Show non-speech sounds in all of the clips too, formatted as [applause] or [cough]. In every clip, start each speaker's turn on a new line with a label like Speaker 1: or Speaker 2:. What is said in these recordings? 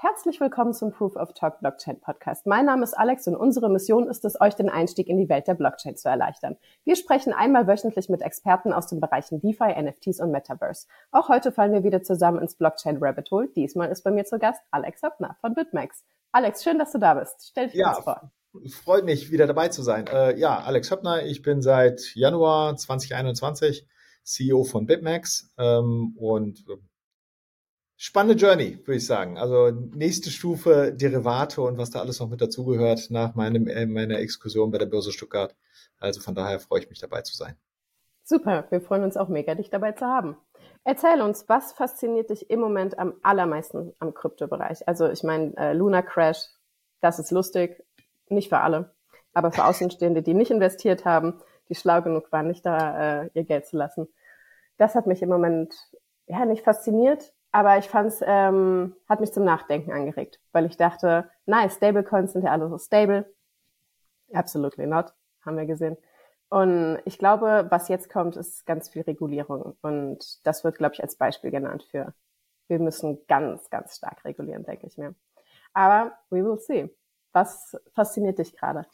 Speaker 1: Herzlich willkommen zum Proof of Talk Blockchain Podcast. Mein Name ist Alex und unsere Mission ist es, euch den Einstieg in die Welt der Blockchain zu erleichtern. Wir sprechen einmal wöchentlich mit Experten aus den Bereichen DeFi, NFTs und Metaverse. Auch heute fallen wir wieder zusammen ins Blockchain Rabbit Hole. Diesmal ist bei mir zu Gast Alex Höppner von BitMEX. Alex, schön, dass du da bist. Stell dich ja, vor.
Speaker 2: Freut mich, wieder dabei zu sein. Äh, ja, Alex Höppner, ich bin seit Januar 2021 CEO von BitMEX ähm, und spannende Journey, würde ich sagen. Also nächste Stufe Derivate und was da alles noch mit dazugehört nach meinem, äh, meiner Exkursion bei der Börse Stuttgart. Also von daher freue ich mich dabei zu sein.
Speaker 1: Super, wir freuen uns auch mega, dich dabei zu haben. Erzähl uns, was fasziniert dich im Moment am allermeisten am Kryptobereich? Also ich meine, äh, Luna Crash, das ist lustig, nicht für alle, aber für Außenstehende, die nicht investiert haben, die schlau genug waren, nicht da äh, ihr Geld zu lassen. Das hat mich im Moment ja nicht fasziniert, aber ich fand's, ähm, hat mich zum Nachdenken angeregt, weil ich dachte, nice, Stablecoins sind ja alle so stable. Absolutely not, haben wir gesehen. Und ich glaube, was jetzt kommt, ist ganz viel Regulierung. Und das wird, glaube ich, als Beispiel genannt für, wir müssen ganz, ganz stark regulieren, denke ich mir. Aber we will see. Was fasziniert dich gerade?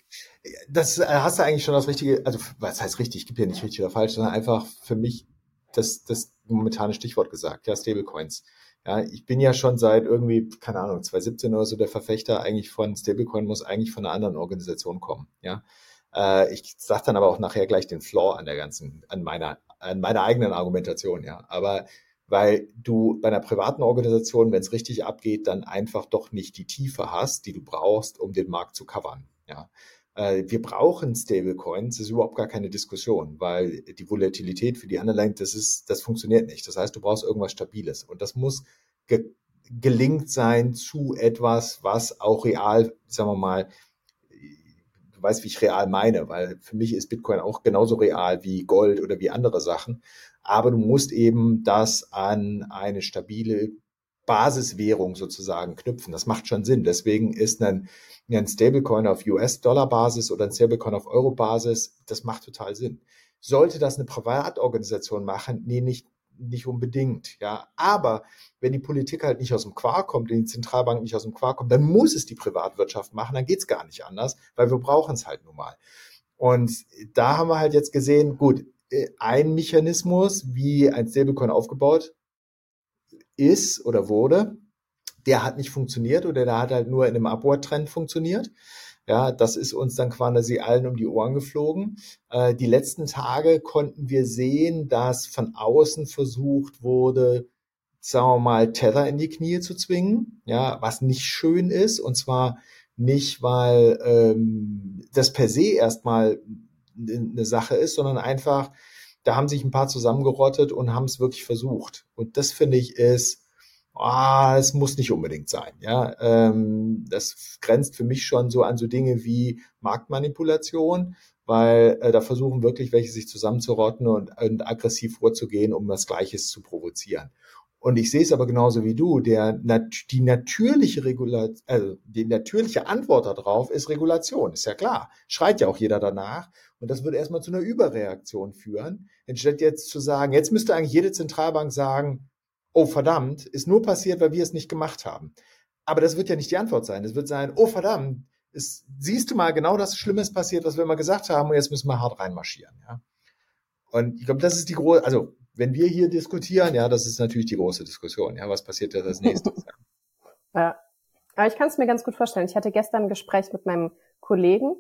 Speaker 2: Das äh, hast du eigentlich schon das Richtige, also was heißt richtig, gibt ja nicht richtig oder falsch, sondern einfach für mich das, das momentane Stichwort gesagt, ja, Stablecoins. Ja, ich bin ja schon seit irgendwie, keine Ahnung, 2017 oder so der Verfechter eigentlich von Stablecoin muss eigentlich von einer anderen Organisation kommen. Ja, äh, ich sage dann aber auch nachher gleich den Flaw an der ganzen, an meiner, an meiner eigenen Argumentation. Ja, aber weil du bei einer privaten Organisation, wenn es richtig abgeht, dann einfach doch nicht die Tiefe hast, die du brauchst, um den Markt zu covern. Ja, wir brauchen Stablecoins, das ist überhaupt gar keine Diskussion, weil die Volatilität für die Underline, das ist, das funktioniert nicht. Das heißt, du brauchst irgendwas Stabiles und das muss ge gelingt sein zu etwas, was auch real, sagen wir mal, du weißt, wie ich real meine, weil für mich ist Bitcoin auch genauso real wie Gold oder wie andere Sachen. Aber du musst eben das an eine stabile Basiswährung sozusagen knüpfen. Das macht schon Sinn. Deswegen ist ein, ein Stablecoin auf US-Dollar-Basis oder ein Stablecoin auf Euro-Basis, das macht total Sinn. Sollte das eine Privatorganisation machen? Nee, nicht, nicht unbedingt, ja. Aber wenn die Politik halt nicht aus dem Quark kommt, die Zentralbank nicht aus dem Quark kommt, dann muss es die Privatwirtschaft machen, dann geht's gar nicht anders, weil wir brauchen es halt nun mal. Und da haben wir halt jetzt gesehen, gut, äh, ein Mechanismus, wie ein Stablecoin aufgebaut ist oder wurde, der hat nicht funktioniert oder der hat halt nur in einem Upward-Trend funktioniert. Ja, das ist uns dann quasi allen um die Ohren geflogen. Äh, die letzten Tage konnten wir sehen, dass von außen versucht wurde, sagen wir mal, Tether in die Knie zu zwingen, ja, was nicht schön ist, und zwar nicht, weil ähm, das per se erstmal eine Sache ist, sondern einfach, da haben sich ein paar zusammengerottet und haben es wirklich versucht. Und das finde ich ist, ah, es muss nicht unbedingt sein. Ja, ähm, das grenzt für mich schon so an so Dinge wie Marktmanipulation, weil äh, da versuchen wirklich welche sich zusammenzurotten und, und aggressiv vorzugehen, um das Gleiches zu provozieren. Und ich sehe es aber genauso wie du, der, die natürliche Regulation, also die natürliche Antwort darauf ist Regulation, ist ja klar. Schreit ja auch jeder danach. Und das würde erstmal zu einer Überreaktion führen. Anstatt jetzt zu sagen, jetzt müsste eigentlich jede Zentralbank sagen, oh verdammt, ist nur passiert, weil wir es nicht gemacht haben. Aber das wird ja nicht die Antwort sein. Es wird sein, oh verdammt, ist, siehst du mal, genau das Schlimmes passiert, was wir immer gesagt haben, und jetzt müssen wir hart reinmarschieren. Ja? Und ich glaube, das ist die große, also wenn wir hier diskutieren, ja, das ist natürlich die große Diskussion. Ja, was passiert jetzt als nächstes? [laughs]
Speaker 1: ja. Aber ich kann es mir ganz gut vorstellen. Ich hatte gestern ein Gespräch mit meinem Kollegen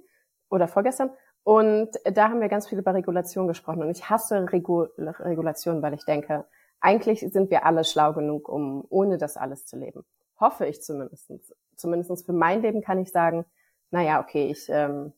Speaker 1: oder vorgestern und da haben wir ganz viel über Regulation gesprochen. Und ich hasse Regu Regulation, weil ich denke, eigentlich sind wir alle schlau genug, um ohne das alles zu leben. Hoffe ich zumindest. Zumindest für mein Leben kann ich sagen, naja, okay, ich ähm,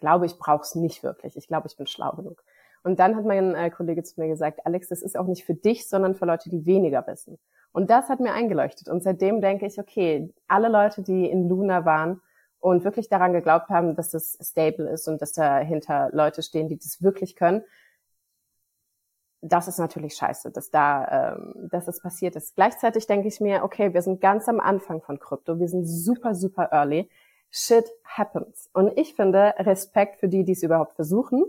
Speaker 1: glaube, ich brauche es nicht wirklich. Ich glaube, ich bin schlau genug. Und dann hat mein äh, Kollege zu mir gesagt, Alex, das ist auch nicht für dich, sondern für Leute, die weniger wissen. Und das hat mir eingeleuchtet. Und seitdem denke ich, okay, alle Leute, die in Luna waren und wirklich daran geglaubt haben, dass das stable ist und dass dahinter Leute stehen, die das wirklich können, das ist natürlich scheiße, dass da, ähm, dass das passiert ist. Gleichzeitig denke ich mir, okay, wir sind ganz am Anfang von Krypto, wir sind super, super early. Shit happens. Und ich finde Respekt für die, die es überhaupt versuchen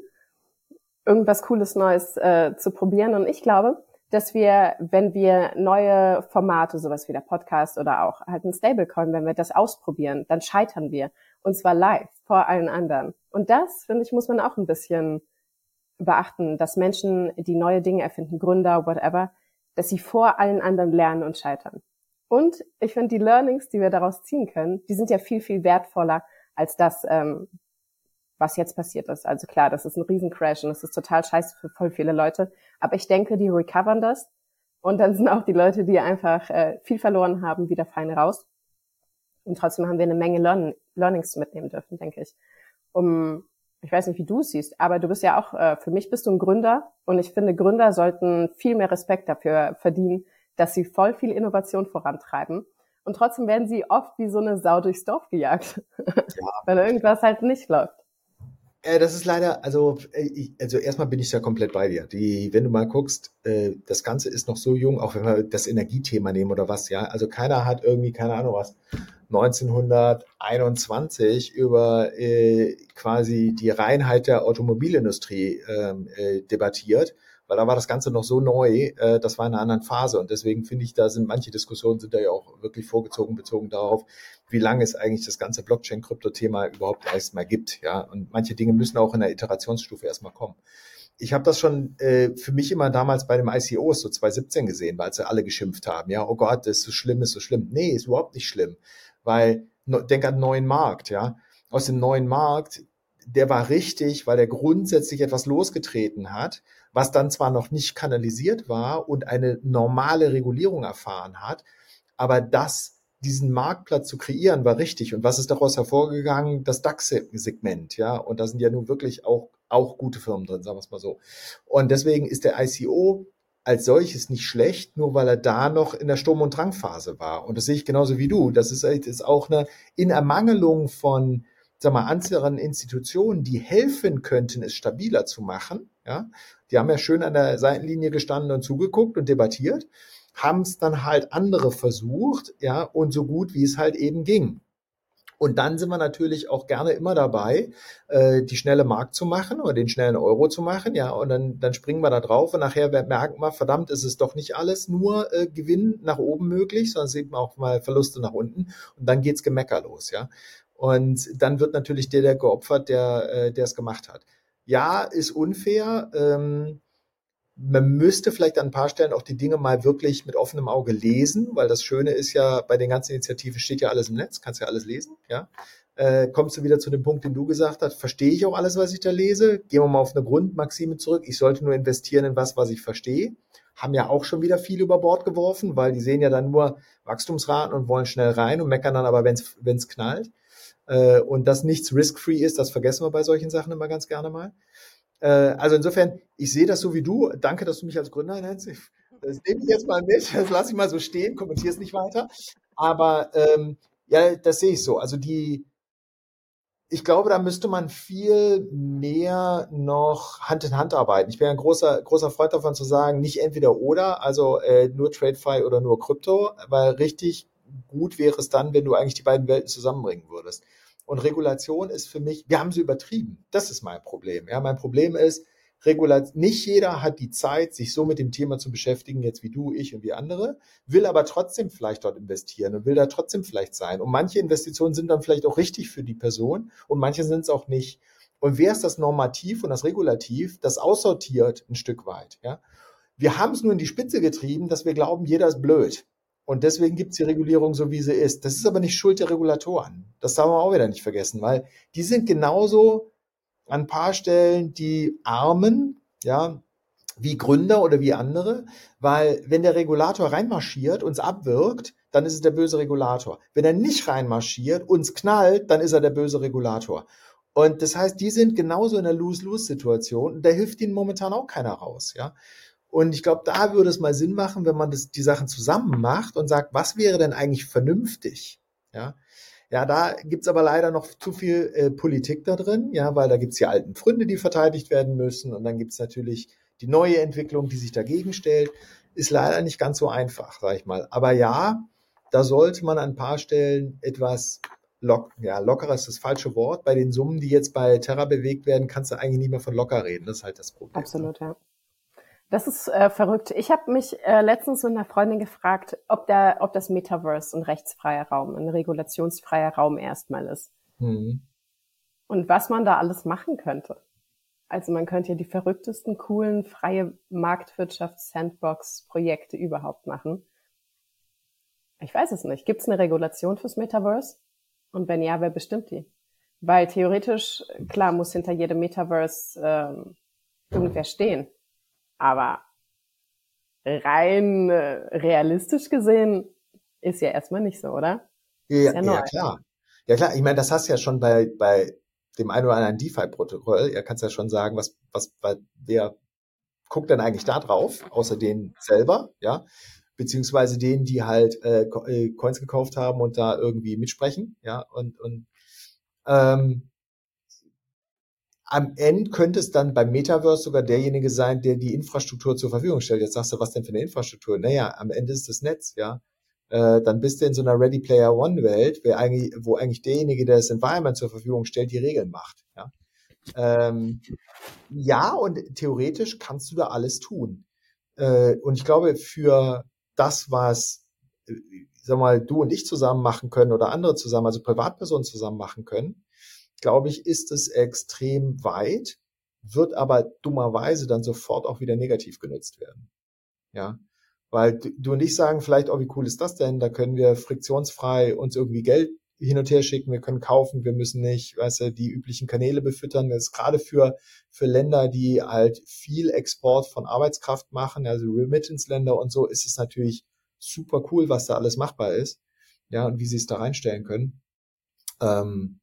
Speaker 1: irgendwas Cooles Neues äh, zu probieren. Und ich glaube, dass wir, wenn wir neue Formate, sowas wie der Podcast oder auch halt ein Stablecoin, wenn wir das ausprobieren, dann scheitern wir. Und zwar live vor allen anderen. Und das, finde ich, muss man auch ein bisschen beachten, dass Menschen, die neue Dinge erfinden, Gründer, whatever, dass sie vor allen anderen lernen und scheitern. Und ich finde, die Learnings, die wir daraus ziehen können, die sind ja viel, viel wertvoller als das, ähm, was jetzt passiert ist. Also klar, das ist ein Riesencrash und das ist total scheiße für voll viele Leute. Aber ich denke, die recovern das. Und dann sind auch die Leute, die einfach äh, viel verloren haben, wieder fein raus. Und trotzdem haben wir eine Menge Learn Learnings mitnehmen dürfen, denke ich. Um, ich weiß nicht, wie du es siehst, aber du bist ja auch, äh, für mich bist du ein Gründer und ich finde, Gründer sollten viel mehr Respekt dafür verdienen, dass sie voll viel Innovation vorantreiben. Und trotzdem werden sie oft wie so eine Sau durchs Dorf gejagt, [laughs] ja. weil irgendwas halt nicht läuft.
Speaker 2: Äh, das ist leider, also, äh, ich, also erstmal bin ich ja komplett bei dir. Die, wenn du mal guckst, äh, das Ganze ist noch so jung, auch wenn wir das Energiethema nehmen oder was, ja. Also keiner hat irgendwie, keine Ahnung was, 1921 über äh, quasi die Reinheit der Automobilindustrie ähm, äh, debattiert weil da war das Ganze noch so neu, äh, das war in einer anderen Phase und deswegen finde ich, da sind manche Diskussionen sind da ja auch wirklich vorgezogen, bezogen darauf, wie lange es eigentlich das ganze Blockchain-Krypto-Thema überhaupt erstmal gibt, ja, und manche Dinge müssen auch in der Iterationsstufe erstmal kommen. Ich habe das schon äh, für mich immer damals bei dem ICO so 2017 gesehen, weil sie alle geschimpft haben, ja, oh Gott, das ist so schlimm, ist so schlimm. Nee, ist überhaupt nicht schlimm, weil denk an neuen Markt, ja, aus dem neuen Markt der war richtig, weil er grundsätzlich etwas losgetreten hat, was dann zwar noch nicht kanalisiert war und eine normale Regulierung erfahren hat, aber das, diesen Marktplatz zu kreieren, war richtig. Und was ist daraus hervorgegangen? Das DAX-Segment, ja. Und da sind ja nun wirklich auch, auch gute Firmen drin, sagen wir es mal so. Und deswegen ist der ICO als solches nicht schlecht, nur weil er da noch in der Sturm- und Drangphase war. Und das sehe ich genauso wie du. Das ist, ist auch eine, in Ermangelung von, sag mal, anderen Institutionen, die helfen könnten, es stabiler zu machen, ja, die haben ja schön an der Seitenlinie gestanden und zugeguckt und debattiert, haben es dann halt andere versucht, ja, und so gut wie es halt eben ging. Und dann sind wir natürlich auch gerne immer dabei, äh, die schnelle Markt zu machen oder den schnellen Euro zu machen, ja, und dann, dann springen wir da drauf und nachher merken wir, verdammt, ist es doch nicht alles nur äh, Gewinn nach oben möglich, sondern sieht man auch mal Verluste nach unten und dann geht's Gemecker los, ja. Und dann wird natürlich der, der geopfert, der, äh, es gemacht hat ja, ist unfair. Ähm, man müsste vielleicht an ein paar Stellen auch die Dinge mal wirklich mit offenem Auge lesen, weil das Schöne ist ja, bei den ganzen Initiativen steht ja alles im Netz, kannst ja alles lesen, ja. Äh, kommst du wieder zu dem Punkt, den du gesagt hast, verstehe ich auch alles, was ich da lese? Gehen wir mal auf eine Grundmaxime zurück. Ich sollte nur investieren in was, was ich verstehe. Haben ja auch schon wieder viel über Bord geworfen, weil die sehen ja dann nur Wachstumsraten und wollen schnell rein und meckern dann aber, wenn es knallt. Äh, und dass nichts risk-free ist, das vergessen wir bei solchen Sachen immer ganz gerne mal. Äh, also insofern, ich sehe das so wie du. Danke, dass du mich als Gründer nennst. Das nehme ich jetzt mal mit, das lasse ich mal so stehen, kommentiere es nicht weiter. Aber ähm, ja, das sehe ich so. Also die, ich glaube, da müsste man viel mehr noch Hand in Hand arbeiten. Ich bin ein großer, großer Freund davon zu sagen, nicht entweder oder, also äh, nur TradeFi oder nur Krypto, weil richtig gut wäre es dann, wenn du eigentlich die beiden Welten zusammenbringen würdest. Und Regulation ist für mich, wir haben sie übertrieben. Das ist mein Problem. Ja, mein Problem ist, nicht jeder hat die Zeit, sich so mit dem Thema zu beschäftigen, jetzt wie du, ich und wie andere, will aber trotzdem vielleicht dort investieren und will da trotzdem vielleicht sein. Und manche Investitionen sind dann vielleicht auch richtig für die Person und manche sind es auch nicht. Und wer ist das Normativ und das Regulativ, das aussortiert ein Stück weit, ja? Wir haben es nur in die Spitze getrieben, dass wir glauben, jeder ist blöd. Und deswegen gibt es die Regulierung so, wie sie ist. Das ist aber nicht Schuld der Regulatoren. Das darf man auch wieder nicht vergessen, weil die sind genauso an ein paar Stellen die Armen, ja, wie Gründer oder wie andere, weil wenn der Regulator reinmarschiert, uns abwirkt, dann ist es der böse Regulator. Wenn er nicht reinmarschiert, uns knallt, dann ist er der böse Regulator. Und das heißt, die sind genauso in einer Lose-Lose-Situation da hilft ihnen momentan auch keiner raus, ja. Und ich glaube, da würde es mal Sinn machen, wenn man das, die Sachen zusammen macht und sagt, was wäre denn eigentlich vernünftig? Ja, ja, da gibt's aber leider noch zu viel äh, Politik da drin, ja, weil da gibt's die alten Pfründe, die verteidigt werden müssen und dann gibt's natürlich die neue Entwicklung, die sich dagegen stellt. Ist leider nicht ganz so einfach, sag ich mal. Aber ja, da sollte man an ein paar Stellen etwas lock, ja, lockerer ist das falsche Wort. Bei den Summen, die jetzt bei Terra bewegt werden, kannst du eigentlich nicht mehr von locker reden. Das ist halt das Problem.
Speaker 1: Absolut, ja. Das ist äh, verrückt. Ich habe mich äh, letztens mit einer Freundin gefragt, ob, der, ob das Metaverse ein rechtsfreier Raum, ein regulationsfreier Raum erstmal ist. Mhm. Und was man da alles machen könnte. Also man könnte ja die verrücktesten, coolen, freie Marktwirtschafts-Sandbox-Projekte überhaupt machen. Ich weiß es nicht. Gibt es eine Regulation fürs Metaverse? Und wenn ja, wer bestimmt die? Weil theoretisch, klar, muss hinter jedem Metaverse ähm, irgendwer stehen. Aber rein äh, realistisch gesehen ist ja erstmal nicht so, oder?
Speaker 2: Ja, ja, ja, klar. Ja klar, ich meine, das hast du ja schon bei, bei dem einen oder anderen DeFi-Protokoll. Er kann ja schon sagen, was, was, wer guckt denn eigentlich da drauf, außer denen selber, ja, beziehungsweise denen, die halt äh, äh, Coins gekauft haben und da irgendwie mitsprechen, ja, und, und ähm, am Ende könnte es dann beim Metaverse sogar derjenige sein, der die Infrastruktur zur Verfügung stellt. Jetzt sagst du, was denn für eine Infrastruktur? Naja, am Ende ist das Netz, ja. Äh, dann bist du in so einer Ready Player One Welt, wo eigentlich, wo eigentlich derjenige, der das Environment zur Verfügung stellt, die Regeln macht, ja. Ähm, ja, und theoretisch kannst du da alles tun. Äh, und ich glaube, für das, was, äh, sag mal, du und ich zusammen machen können oder andere zusammen, also Privatpersonen zusammen machen können, glaube ich, ist es extrem weit, wird aber dummerweise dann sofort auch wieder negativ genutzt werden. Ja. Weil du und ich sagen vielleicht, oh, wie cool ist das denn? Da können wir friktionsfrei uns irgendwie Geld hin und her schicken, wir können kaufen, wir müssen nicht, weißt du, die üblichen Kanäle befüttern. Das ist gerade für, für Länder, die halt viel Export von Arbeitskraft machen, also Remittance-Länder und so, ist es natürlich super cool, was da alles machbar ist. Ja, und wie sie es da reinstellen können. Ähm,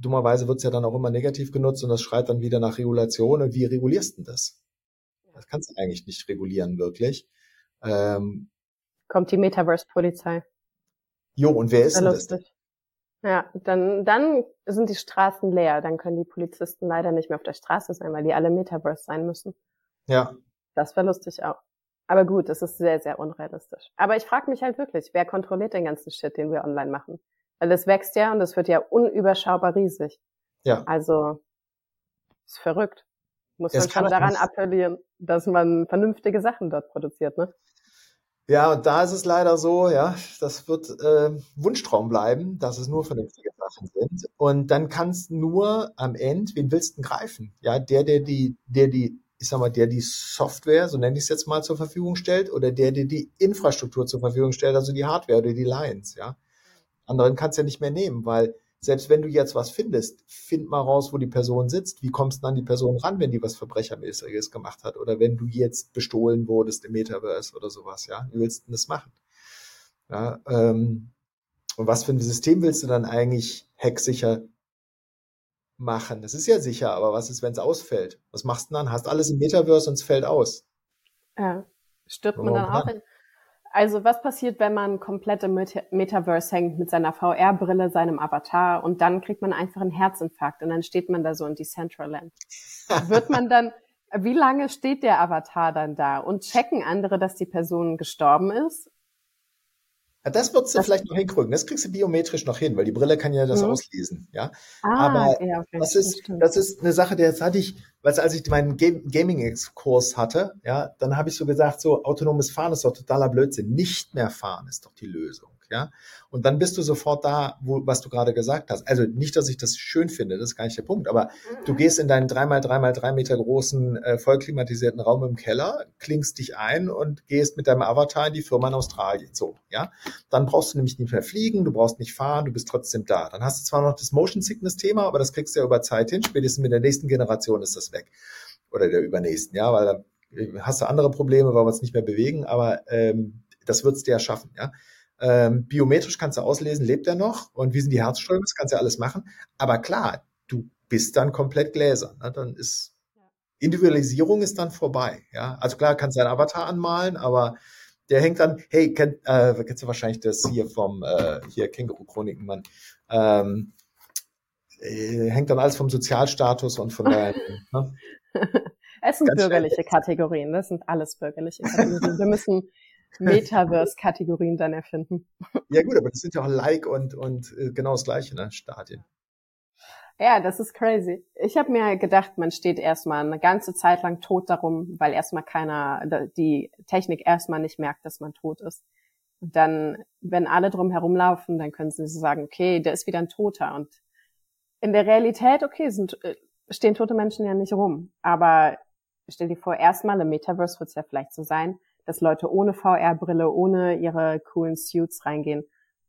Speaker 2: dummerweise wird es ja dann auch immer negativ genutzt und das schreit dann wieder nach Regulation. Und wie regulierst du das? Das kannst du eigentlich nicht regulieren, wirklich. Ähm,
Speaker 1: Kommt die Metaverse-Polizei.
Speaker 2: Jo, und wer ist denn das?
Speaker 1: Ja, dann, dann sind die Straßen leer. Dann können die Polizisten leider nicht mehr auf der Straße sein, weil die alle Metaverse sein müssen.
Speaker 2: Ja.
Speaker 1: Das wäre lustig auch. Aber gut, das ist sehr, sehr unrealistisch. Aber ich frage mich halt wirklich, wer kontrolliert den ganzen Shit, den wir online machen? Weil es wächst ja und es wird ja unüberschaubar riesig.
Speaker 2: Ja.
Speaker 1: Also, ist verrückt. Muss man schon daran appellieren, dass man vernünftige Sachen dort produziert, ne?
Speaker 2: Ja, und da ist es leider so, ja, das wird äh, Wunschtraum bleiben, dass es nur vernünftige Sachen sind. Und dann kannst nur am Ende, wen willst du greifen? Ja, der, der die, der die, ich sag mal, der die Software, so nenne ich es jetzt mal, zur Verfügung stellt, oder der, der die Infrastruktur zur Verfügung stellt, also die Hardware oder die Lines, ja. Anderen kannst du ja nicht mehr nehmen, weil selbst wenn du jetzt was findest, find mal raus, wo die Person sitzt. Wie kommst du an die Person ran, wenn die was Verbrechermäßiges gemacht hat? Oder wenn du jetzt bestohlen wurdest im Metaverse oder sowas, ja? Wie willst du denn das machen? Ja, ähm, und was für ein System willst du dann eigentlich hacksicher machen? Das ist ja sicher, aber was ist, wenn es ausfällt? Was machst du dann? Hast alles im Metaverse und es fällt aus.
Speaker 1: Ja, stirbt man dann auch in, also was passiert, wenn man komplett im Metaverse hängt mit seiner VR-Brille, seinem Avatar und dann kriegt man einfach einen Herzinfarkt und dann steht man da so in Decentraland. Wird man dann, wie lange steht der Avatar dann da und checken andere, dass die Person gestorben ist?
Speaker 2: Ja, das würdest du vielleicht noch hinkriegen. Das kriegst du biometrisch noch hin, weil die Brille kann ja das mhm. auslesen, ja. Ah, Aber ja, okay. das ist, das ist eine Sache, der hatte ich, weil als ich meinen Gaming-Kurs hatte, ja, dann habe ich so gesagt, so autonomes Fahren ist doch totaler Blödsinn. Nicht mehr fahren ist doch die Lösung ja. Und dann bist du sofort da, wo, was du gerade gesagt hast. Also nicht, dass ich das schön finde, das ist gar nicht der Punkt, aber du gehst in deinen dreimal dreimal drei Meter großen, äh, vollklimatisierten Raum im Keller, klingst dich ein und gehst mit deinem Avatar in die Firma in Australien, so, ja. Dann brauchst du nämlich nicht mehr fliegen, du brauchst nicht fahren, du bist trotzdem da. Dann hast du zwar noch das Motion Sickness Thema, aber das kriegst du ja über Zeit hin, spätestens mit der nächsten Generation ist das weg. Oder der übernächsten, ja, weil da hast du andere Probleme, weil wir uns nicht mehr bewegen, aber ähm, das wird's dir ja schaffen, ja. Ähm, biometrisch kannst du auslesen, lebt er noch und wie sind die Herzströme, das kannst du ja alles machen. Aber klar, du bist dann komplett gläsern. Ne? Dann ist Individualisierung ist dann vorbei. Ja, also klar kannst du deinen Avatar anmalen, aber der hängt dann, hey, kennt, äh, kennst du wahrscheinlich das hier vom äh, hier Känguru-Chroniken, Mann. Ähm, äh, hängt dann alles vom Sozialstatus und von der. [laughs]
Speaker 1: ne? Es sind Ganz bürgerliche. Kategorien, das sind alles bürgerliche Kategorien. Wir müssen Metaverse-Kategorien dann erfinden.
Speaker 2: Ja gut, aber das sind ja auch Like und, und äh, genau das gleiche, ne? Stadien.
Speaker 1: Ja, das ist crazy. Ich habe mir gedacht, man steht erstmal eine ganze Zeit lang tot darum, weil erstmal keiner, die Technik erstmal nicht merkt, dass man tot ist. Und dann, wenn alle drum herumlaufen, dann können sie sagen, okay, der ist wieder ein Toter. Und in der Realität, okay, sind, äh, stehen tote Menschen ja nicht rum. Aber stell dir vor, erstmal im Metaverse wird es ja vielleicht so sein, dass Leute ohne VR-Brille, ohne ihre coolen Suits reingehen.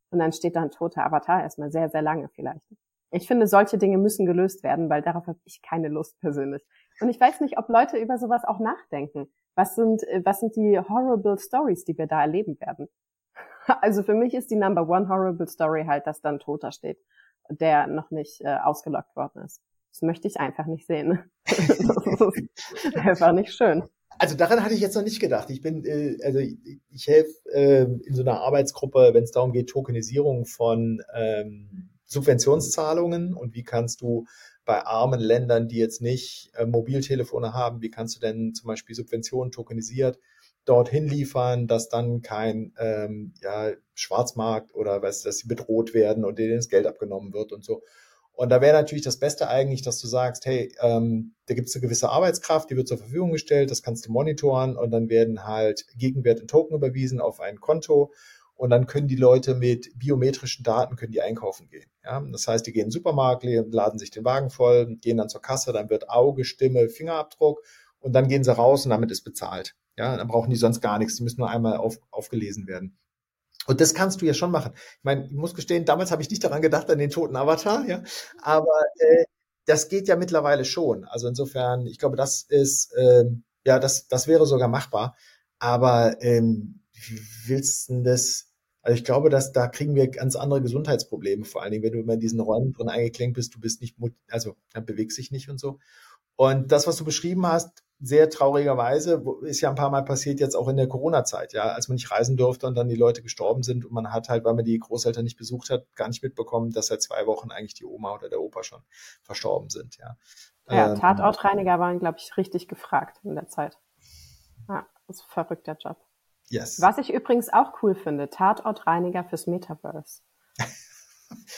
Speaker 1: Und dann steht da ein toter Avatar erstmal sehr, sehr lange vielleicht. Ich finde, solche Dinge müssen gelöst werden, weil darauf habe ich keine Lust persönlich. Und ich weiß nicht, ob Leute über sowas auch nachdenken. Was sind, was sind die horrible Stories, die wir da erleben werden? [laughs] Also für mich ist die Number One horrible Story halt, dass dann Toter steht, der noch nicht äh, ausgelockt worden ist. Das möchte ich einfach nicht sehen. [laughs] [laughs] einfach nicht schön.
Speaker 2: Also daran hatte ich jetzt noch nicht gedacht. Ich bin, äh, also ich, ich helfe äh, in so einer Arbeitsgruppe, wenn es darum geht, Tokenisierung von ähm, Subventionszahlungen und wie kannst du bei armen Ländern, die jetzt nicht äh, Mobiltelefone haben, wie kannst du denn zum Beispiel Subventionen tokenisiert dorthin liefern, dass dann kein ähm, ja, Schwarzmarkt oder was, dass sie bedroht werden und denen das Geld abgenommen wird und so. Und da wäre natürlich das Beste eigentlich, dass du sagst, hey, ähm, da gibt es eine gewisse Arbeitskraft, die wird zur Verfügung gestellt, das kannst du monitoren und dann werden halt Gegenwert in Token überwiesen auf ein Konto und dann können die Leute mit biometrischen Daten können die einkaufen gehen. Ja? Das heißt, die gehen in den Supermarkt, laden sich den Wagen voll, gehen dann zur Kasse, dann wird Auge, Stimme, Fingerabdruck und dann gehen sie raus und damit ist bezahlt. Ja, dann brauchen die sonst gar nichts, die müssen nur einmal auf, aufgelesen werden. Und das kannst du ja schon machen. Ich meine, ich muss gestehen, damals habe ich nicht daran gedacht, an den toten Avatar, ja. Aber äh, das geht ja mittlerweile schon. Also insofern, ich glaube, das ist, ähm, ja, das, das wäre sogar machbar. Aber ähm, wie willst du denn das? Also ich glaube, dass da kriegen wir ganz andere Gesundheitsprobleme, vor allen Dingen, wenn du immer in diesen Räumen drin eingeklinkt bist, du bist nicht, also ja, bewegst dich nicht und so. Und das, was du beschrieben hast, sehr traurigerweise, ist ja ein paar Mal passiert jetzt auch in der Corona-Zeit, ja, als man nicht reisen durfte und dann die Leute gestorben sind und man hat halt, weil man die Großeltern nicht besucht hat, gar nicht mitbekommen, dass seit zwei Wochen eigentlich die Oma oder der Opa schon verstorben sind, ja.
Speaker 1: Ja, ähm, Tatortreiniger waren, glaube ich, richtig gefragt in der Zeit. Ja, das ist ein verrückter Job. Yes. Was ich übrigens auch cool finde, Tatortreiniger fürs Metaverse. [laughs]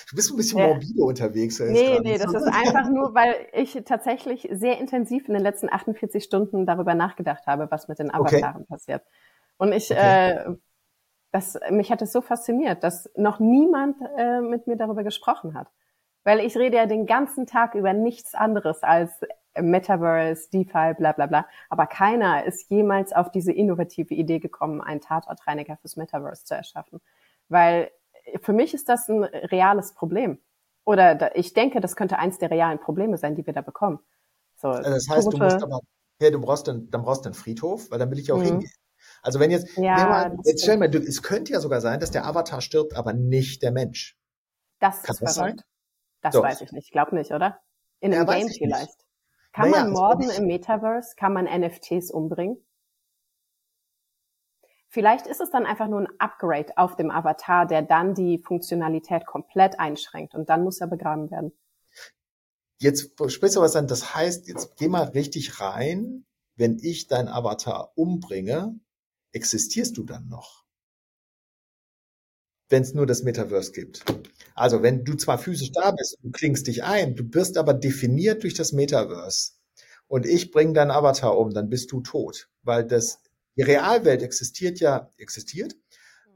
Speaker 2: Du bist ein bisschen ja. morbide unterwegs.
Speaker 1: Nee, nee, das ist [laughs] einfach nur, weil ich tatsächlich sehr intensiv in den letzten 48 Stunden darüber nachgedacht habe, was mit den Avataren okay. passiert. Und ich, okay. äh, das, mich hat es so fasziniert, dass noch niemand äh, mit mir darüber gesprochen hat. Weil ich rede ja den ganzen Tag über nichts anderes als Metaverse, DeFi, bla bla bla. Aber keiner ist jemals auf diese innovative Idee gekommen, einen Tatortreiniger fürs Metaverse zu erschaffen. Weil für mich ist das ein reales Problem. Oder ich denke, das könnte eins der realen Probleme sein, die wir da bekommen.
Speaker 2: So, also das heißt, Tote. du musst aber, ja, du brauchst dann, dann brauchst du einen Friedhof, weil dann will ich auch mhm. hingehen. Also wenn jetzt, ja, mal, jetzt stell mal, du, es könnte ja sogar sein, dass der Avatar stirbt, aber nicht der Mensch.
Speaker 1: Das Kann ist das verrückt. sein? Das Doch. weiß ich nicht. Ich glaube nicht, oder? In einem ja, Game vielleicht. Nicht. Kann naja, man morden im Metaverse? Kann man NFTs umbringen? Vielleicht ist es dann einfach nur ein Upgrade auf dem Avatar, der dann die Funktionalität komplett einschränkt und dann muss er begraben werden.
Speaker 2: Jetzt sprichst du was an, das heißt, jetzt geh mal richtig rein. Wenn ich dein Avatar umbringe, existierst du dann noch? Wenn es nur das Metaverse gibt. Also wenn du zwar physisch da bist, du klingst dich ein, du wirst aber definiert durch das Metaverse und ich bringe deinen Avatar um, dann bist du tot, weil das die Realwelt existiert ja, existiert,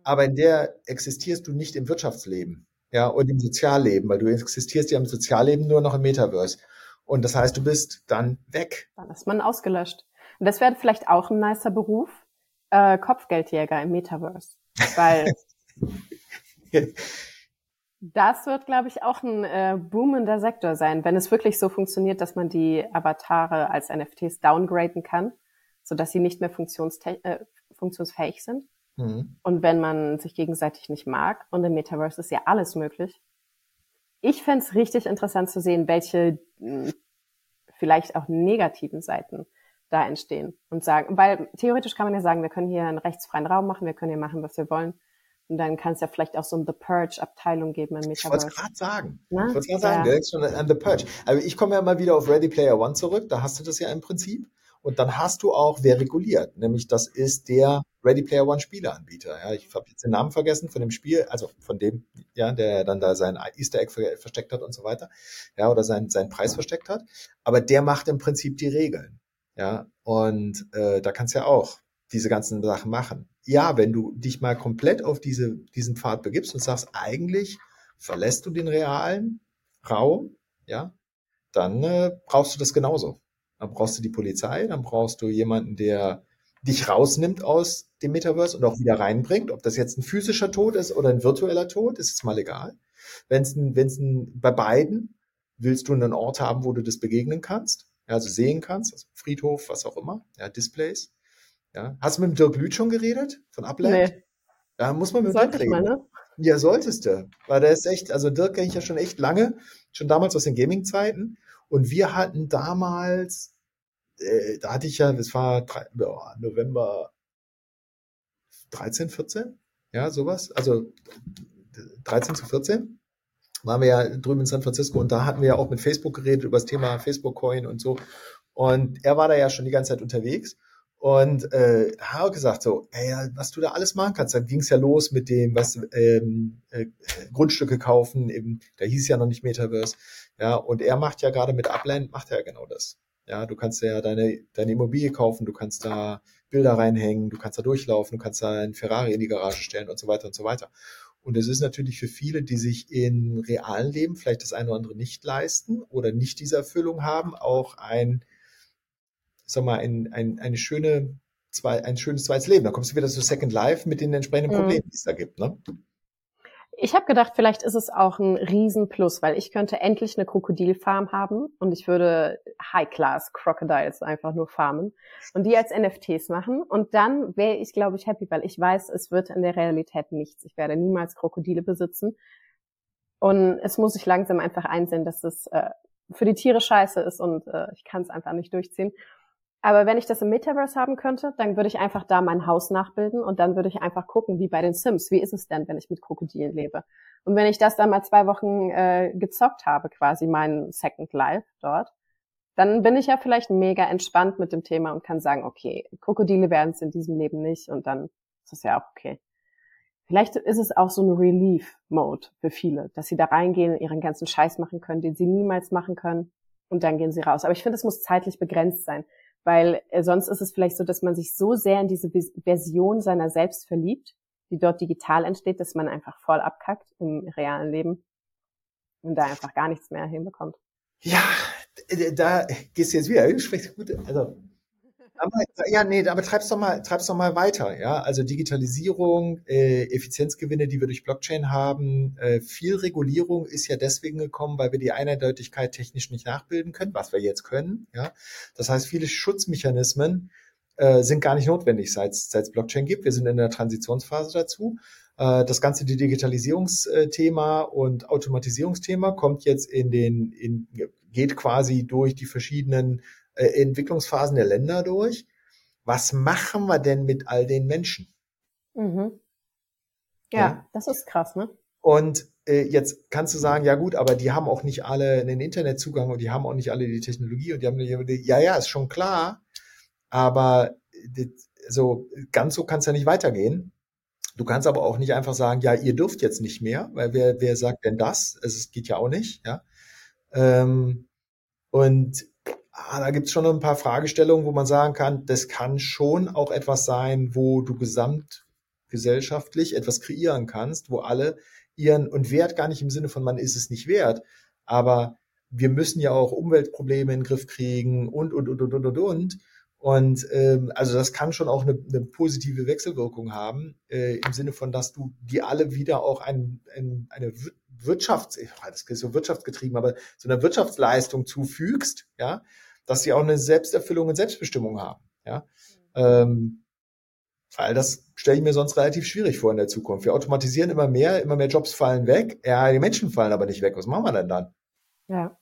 Speaker 2: aber in der existierst du nicht im Wirtschaftsleben, ja, und im Sozialleben, weil du existierst ja im Sozialleben nur noch im Metaverse. Und das heißt, du bist dann weg.
Speaker 1: Dann ist man ausgelöscht. Und das wäre vielleicht auch ein nicer Beruf, äh, Kopfgeldjäger im Metaverse. Weil [laughs] das wird, glaube ich, auch ein äh, boomender Sektor sein, wenn es wirklich so funktioniert, dass man die Avatare als NFTs downgraden kann sodass sie nicht mehr äh, funktionsfähig sind. Mhm. Und wenn man sich gegenseitig nicht mag, und im Metaverse ist ja alles möglich. Ich fände es richtig interessant zu sehen, welche mh, hm, vielleicht auch negativen Seiten da entstehen und sagen, weil theoretisch kann man ja sagen, wir können hier einen rechtsfreien Raum machen, wir können hier machen, was wir wollen. Und dann kann es ja vielleicht auch so eine The Purge-Abteilung geben im
Speaker 2: Metaverse. Ich wollte es gerade sagen. Na? Ich wollte es gerade sagen, direkt schon an The Purge. Aber ich komme ja mal wieder auf Ready Player One zurück, da hast du das ja im Prinzip. Und dann hast du auch, wer reguliert, nämlich das ist der Ready Player One Spieleanbieter. Ja, ich habe jetzt den Namen vergessen von dem Spiel, also von dem, ja, der dann da sein Easter Egg versteckt hat und so weiter, ja, oder sein, seinen Preis versteckt hat. Aber der macht im Prinzip die Regeln. Ja, und äh, da kannst du ja auch diese ganzen Sachen machen. Ja, wenn du dich mal komplett auf diese, diesen Pfad begibst und sagst, eigentlich verlässt du den realen Raum, ja, dann äh, brauchst du das genauso. Dann brauchst du die Polizei, dann brauchst du jemanden, der dich rausnimmt aus dem Metaverse und auch wieder reinbringt. Ob das jetzt ein physischer Tod ist oder ein virtueller Tod, ist jetzt mal egal. Wenn es ein, wenn es ein, bei beiden willst du einen Ort haben, wo du das begegnen kannst, ja, also sehen kannst, also Friedhof, was auch immer, ja, Displays. Ja. Hast du mit dem Dirk Lüth schon geredet von Upland? Nee. Ja, muss man mit
Speaker 1: Sollte Dirk reden. Mal, ne?
Speaker 2: Ja, solltest du. Weil der ist echt, also Dirk kenne ich ja schon echt lange, schon damals aus den Gaming-Zeiten. Und wir hatten damals, äh, da hatte ich ja, das war drei, oh, November 13, 14, ja, sowas. Also 13 zu 14 waren wir ja drüben in San Francisco und da hatten wir ja auch mit Facebook geredet über das Thema Facebook Coin und so. Und er war da ja schon die ganze Zeit unterwegs. Und äh, habe gesagt so, ey, was du da alles machen kannst. Dann ging es ja los mit dem, was ähm, äh, Grundstücke kaufen. Eben, da hieß ja noch nicht Metaverse. Ja, und er macht ja gerade mit Upland macht er ja genau das. Ja, du kannst ja deine deine Immobilie kaufen, du kannst da Bilder reinhängen, du kannst da durchlaufen, du kannst da einen Ferrari in die Garage stellen und so weiter und so weiter. Und es ist natürlich für viele, die sich in realen Leben vielleicht das eine oder andere nicht leisten oder nicht diese Erfüllung haben, auch ein sag mal, ein, ein, eine schöne, zwei, ein schönes zweites Leben. Da kommst du wieder zu Second Life mit den entsprechenden mhm. Problemen, die es da gibt. Ne?
Speaker 1: Ich habe gedacht, vielleicht ist es auch ein Riesenplus, weil ich könnte endlich eine Krokodilfarm haben und ich würde High-Class Crocodiles einfach nur farmen und die als NFTs machen und dann wäre ich, glaube ich, happy, weil ich weiß, es wird in der Realität nichts. Ich werde niemals Krokodile besitzen und es muss sich langsam einfach einsehen, dass es äh, für die Tiere scheiße ist und äh, ich kann es einfach nicht durchziehen. Aber wenn ich das im Metaverse haben könnte, dann würde ich einfach da mein Haus nachbilden und dann würde ich einfach gucken, wie bei den Sims, wie ist es denn, wenn ich mit Krokodilen lebe? Und wenn ich das dann mal zwei Wochen äh, gezockt habe, quasi mein Second Life dort, dann bin ich ja vielleicht mega entspannt mit dem Thema und kann sagen, okay, Krokodile werden es in diesem Leben nicht und dann ist es ja auch okay. Vielleicht ist es auch so ein Relief-Mode für viele, dass sie da reingehen, ihren ganzen Scheiß machen können, den sie niemals machen können und dann gehen sie raus. Aber ich finde, es muss zeitlich begrenzt sein weil äh, sonst ist es vielleicht so, dass man sich so sehr in diese Version seiner selbst verliebt, die dort digital entsteht, dass man einfach voll abkackt im realen Leben und da einfach gar nichts mehr hinbekommt.
Speaker 2: Ja, da gehst du jetzt wieder. Du sprichst gut. Also ja, nee, aber treib's doch mal, treib's doch mal weiter, ja. Also Digitalisierung, äh, Effizienzgewinne, die wir durch Blockchain haben, äh, viel Regulierung ist ja deswegen gekommen, weil wir die Eindeutigkeit technisch nicht nachbilden können, was wir jetzt können, ja. Das heißt, viele Schutzmechanismen äh, sind gar nicht notwendig, seit es Blockchain gibt. Wir sind in der Transitionsphase dazu. Äh, das ganze die Digitalisierungsthema und Automatisierungsthema kommt jetzt in den, in, geht quasi durch die verschiedenen äh, Entwicklungsphasen der Länder durch. Was machen wir denn mit all den Menschen?
Speaker 1: Mhm. Ja, ja, das ist krass, ne?
Speaker 2: Und äh, jetzt kannst du sagen, ja gut, aber die haben auch nicht alle einen Internetzugang und die haben auch nicht alle die Technologie und die haben nicht, ja, ja, ist schon klar, aber so ganz so kann es ja nicht weitergehen. Du kannst aber auch nicht einfach sagen, ja, ihr dürft jetzt nicht mehr, weil wer, wer sagt denn das? Es geht ja auch nicht, ja. Ähm, und ah, da gibt es schon ein paar Fragestellungen, wo man sagen kann, das kann schon auch etwas sein, wo du gesamtgesellschaftlich etwas kreieren kannst, wo alle ihren und Wert gar nicht im Sinne von man ist es nicht wert, aber wir müssen ja auch Umweltprobleme in den Griff kriegen und und und und und und und. Und ähm, also das kann schon auch eine, eine positive Wechselwirkung haben, äh, im Sinne von, dass du die alle wieder auch ein, ein, eine Wirtschafts, das ist so wirtschaftsgetrieben, aber so einer Wirtschaftsleistung zufügst, ja, dass sie auch eine Selbsterfüllung und Selbstbestimmung haben. Ja? Ähm, weil das stelle ich mir sonst relativ schwierig vor in der Zukunft. Wir automatisieren immer mehr, immer mehr Jobs fallen weg. Ja, die Menschen fallen aber nicht weg. Was machen wir denn dann?
Speaker 1: Ja.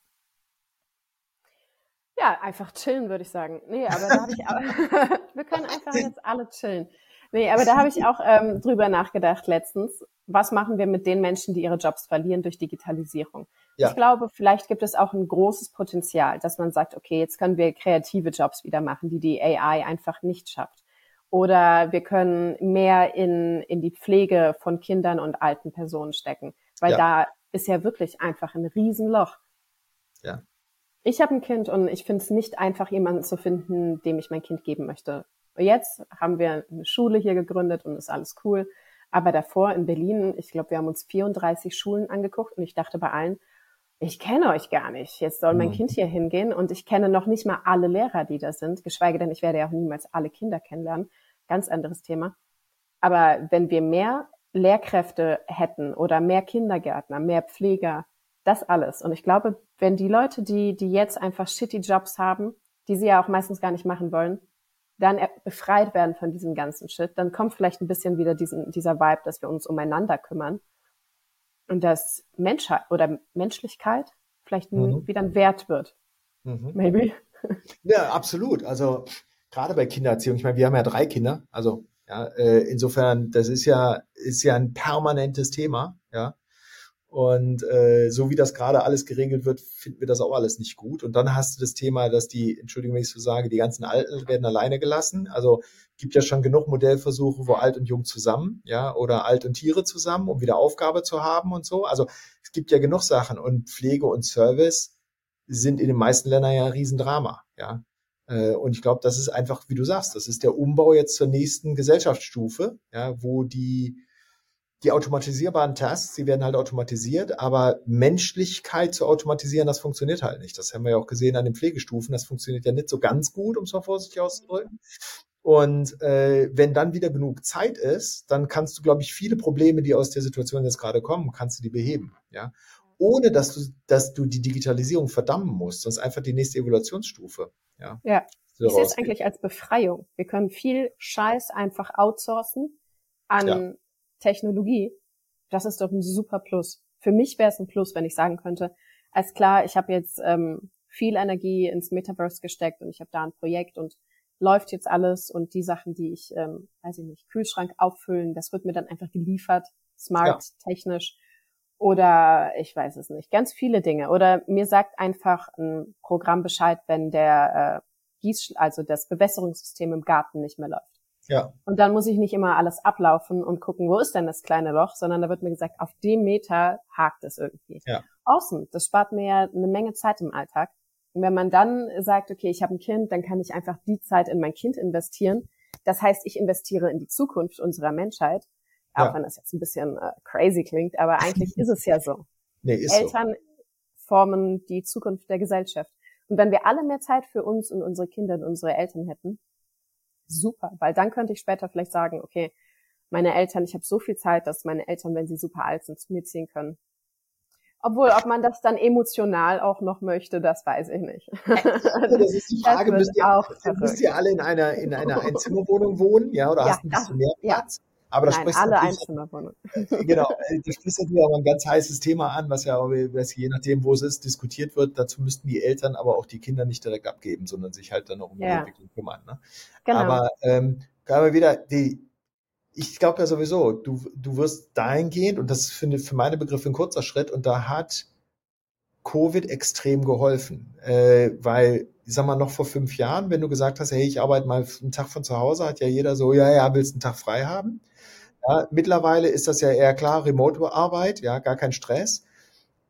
Speaker 1: Ja, einfach chillen, würde ich sagen. Nee, aber da habe ich, aber, [laughs] wir können einfach jetzt alle chillen. Nee, aber da habe ich auch ähm, drüber nachgedacht letztens. Was machen wir mit den Menschen, die ihre Jobs verlieren durch Digitalisierung? Ja. Ich glaube, vielleicht gibt es auch ein großes Potenzial, dass man sagt, okay, jetzt können wir kreative Jobs wieder machen, die die AI einfach nicht schafft. Oder wir können mehr in, in die Pflege von Kindern und alten Personen stecken, weil ja. da ist ja wirklich einfach ein Riesenloch.
Speaker 2: Ja.
Speaker 1: Ich habe ein Kind und ich finde es nicht einfach, jemanden zu finden, dem ich mein Kind geben möchte. Jetzt haben wir eine Schule hier gegründet und ist alles cool. Aber davor in Berlin, ich glaube, wir haben uns 34 Schulen angeguckt und ich dachte bei allen, ich kenne euch gar nicht. Jetzt soll mein mhm. Kind hier hingehen und ich kenne noch nicht mal alle Lehrer, die da sind, geschweige denn, ich werde ja auch niemals alle Kinder kennenlernen. Ganz anderes Thema. Aber wenn wir mehr Lehrkräfte hätten oder mehr Kindergärtner, mehr Pfleger, das alles. Und ich glaube, wenn die Leute, die, die jetzt einfach shitty Jobs haben, die sie ja auch meistens gar nicht machen wollen, dann befreit werden von diesem ganzen Shit, dann kommt vielleicht ein bisschen wieder diesen, dieser Vibe, dass wir uns umeinander kümmern und dass Menschheit oder Menschlichkeit vielleicht mhm. wieder ein Wert wird. Mhm. Maybe. [laughs]
Speaker 2: Ja, absolut. Also gerade bei Kindererziehung, ich meine, wir haben ja drei Kinder, also ja, äh, insofern, das ist ja, ist ja ein permanentes Thema, ja. Und äh, so wie das gerade alles geregelt wird, finden wir das auch alles nicht gut. Und dann hast du das Thema, dass die, Entschuldigung, wenn ich so sage, die ganzen Alten werden alleine gelassen. Also gibt ja schon genug Modellversuche, wo alt und jung zusammen, ja, oder alt und Tiere zusammen, um wieder Aufgabe zu haben und so. Also es gibt ja genug Sachen und Pflege und Service sind in den meisten Ländern ja ein Riesendrama, ja. Äh, und ich glaube, das ist einfach, wie du sagst, das ist der Umbau jetzt zur nächsten Gesellschaftsstufe, ja, wo die die automatisierbaren Tasks, die werden halt automatisiert, aber Menschlichkeit zu automatisieren, das funktioniert halt nicht. Das haben wir ja auch gesehen an den Pflegestufen. Das funktioniert ja nicht so ganz gut, um es mal vorsichtig auszudrücken. Und äh, wenn dann wieder genug Zeit ist, dann kannst du, glaube ich, viele Probleme, die aus der Situation jetzt gerade kommen, kannst du die beheben. Ja, ohne dass du, dass du die Digitalisierung verdammen musst. Ist einfach die nächste Evolutionsstufe. Ja.
Speaker 1: Ja. ich sehe es eigentlich als Befreiung. Wir können viel Scheiß einfach outsourcen an ja. Technologie, das ist doch ein super Plus. Für mich wäre es ein Plus, wenn ich sagen könnte, als klar, ich habe jetzt ähm, viel Energie ins Metaverse gesteckt und ich habe da ein Projekt und läuft jetzt alles und die Sachen, die ich, ähm, weiß ich nicht, Kühlschrank auffüllen, das wird mir dann einfach geliefert, smart, ja. technisch oder ich weiß es nicht, ganz viele Dinge. Oder mir sagt einfach ein Programm Bescheid, wenn der äh, Gieß, also das Bewässerungssystem im Garten nicht mehr läuft.
Speaker 2: Ja.
Speaker 1: Und dann muss ich nicht immer alles ablaufen und gucken, wo ist denn das kleine Loch, sondern da wird mir gesagt, auf dem Meter hakt es irgendwie.
Speaker 2: Ja.
Speaker 1: Außen, das spart mir ja eine Menge Zeit im Alltag. Und wenn man dann sagt, okay, ich habe ein Kind, dann kann ich einfach die Zeit in mein Kind investieren. Das heißt, ich investiere in die Zukunft unserer Menschheit. Auch ja. wenn das jetzt ein bisschen äh, crazy klingt, aber eigentlich [laughs] ist es ja so.
Speaker 2: Nee, ist
Speaker 1: Eltern so. formen die Zukunft der Gesellschaft. Und wenn wir alle mehr Zeit für uns und unsere Kinder und unsere Eltern hätten, super, weil dann könnte ich später vielleicht sagen, okay, meine Eltern, ich habe so viel Zeit, dass meine Eltern, wenn sie super alt sind, zu mir ziehen können. Obwohl, ob man das dann emotional auch noch möchte, das weiß ich nicht.
Speaker 2: das ist die [laughs] Frage, müsst ihr, auch müsst ihr alle in einer, in einer Einzimmerwohnung wohnen, ja, oder ja, hast ein bisschen mehr Platz? Ja. Aber das
Speaker 1: Nein, sprichst alle Einzimmerwohnungen. [laughs]
Speaker 2: genau, äh, das sprichst natürlich auch ein ganz heißes Thema an, was ja, was je nachdem, wo es ist, diskutiert wird. Dazu müssten die Eltern aber auch die Kinder nicht direkt abgeben, sondern sich halt dann auch um die Entwicklung kümmern. Ne? Genau. Aber ähm, aber wieder die, ich glaube ja sowieso, du, du wirst dahingehend, und das finde für meine Begriffe ein kurzer Schritt, und da hat Covid extrem geholfen, äh, weil ich sag mal, noch vor fünf Jahren, wenn du gesagt hast, hey, ich arbeite mal einen Tag von zu Hause, hat ja jeder so, ja, ja, willst einen Tag frei haben? Ja, mittlerweile ist das ja eher klar, Remote-Arbeit, ja, gar kein Stress.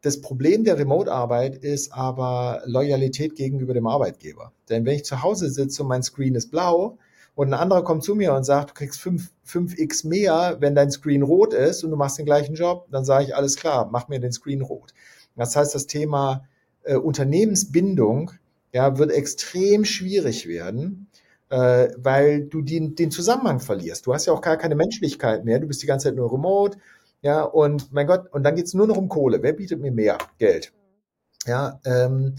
Speaker 2: Das Problem der Remote-Arbeit ist aber Loyalität gegenüber dem Arbeitgeber. Denn wenn ich zu Hause sitze und mein Screen ist blau und ein anderer kommt zu mir und sagt, du kriegst 5, 5x mehr, wenn dein Screen rot ist und du machst den gleichen Job, dann sage ich, alles klar, mach mir den Screen rot. Das heißt, das Thema äh, Unternehmensbindung ja, wird extrem schwierig werden äh, weil du den, den Zusammenhang verlierst. Du hast ja auch gar keine Menschlichkeit mehr. Du bist die ganze Zeit nur remote. Ja, und mein Gott, und dann geht's nur noch um Kohle. Wer bietet mir mehr Geld? Ja, ähm,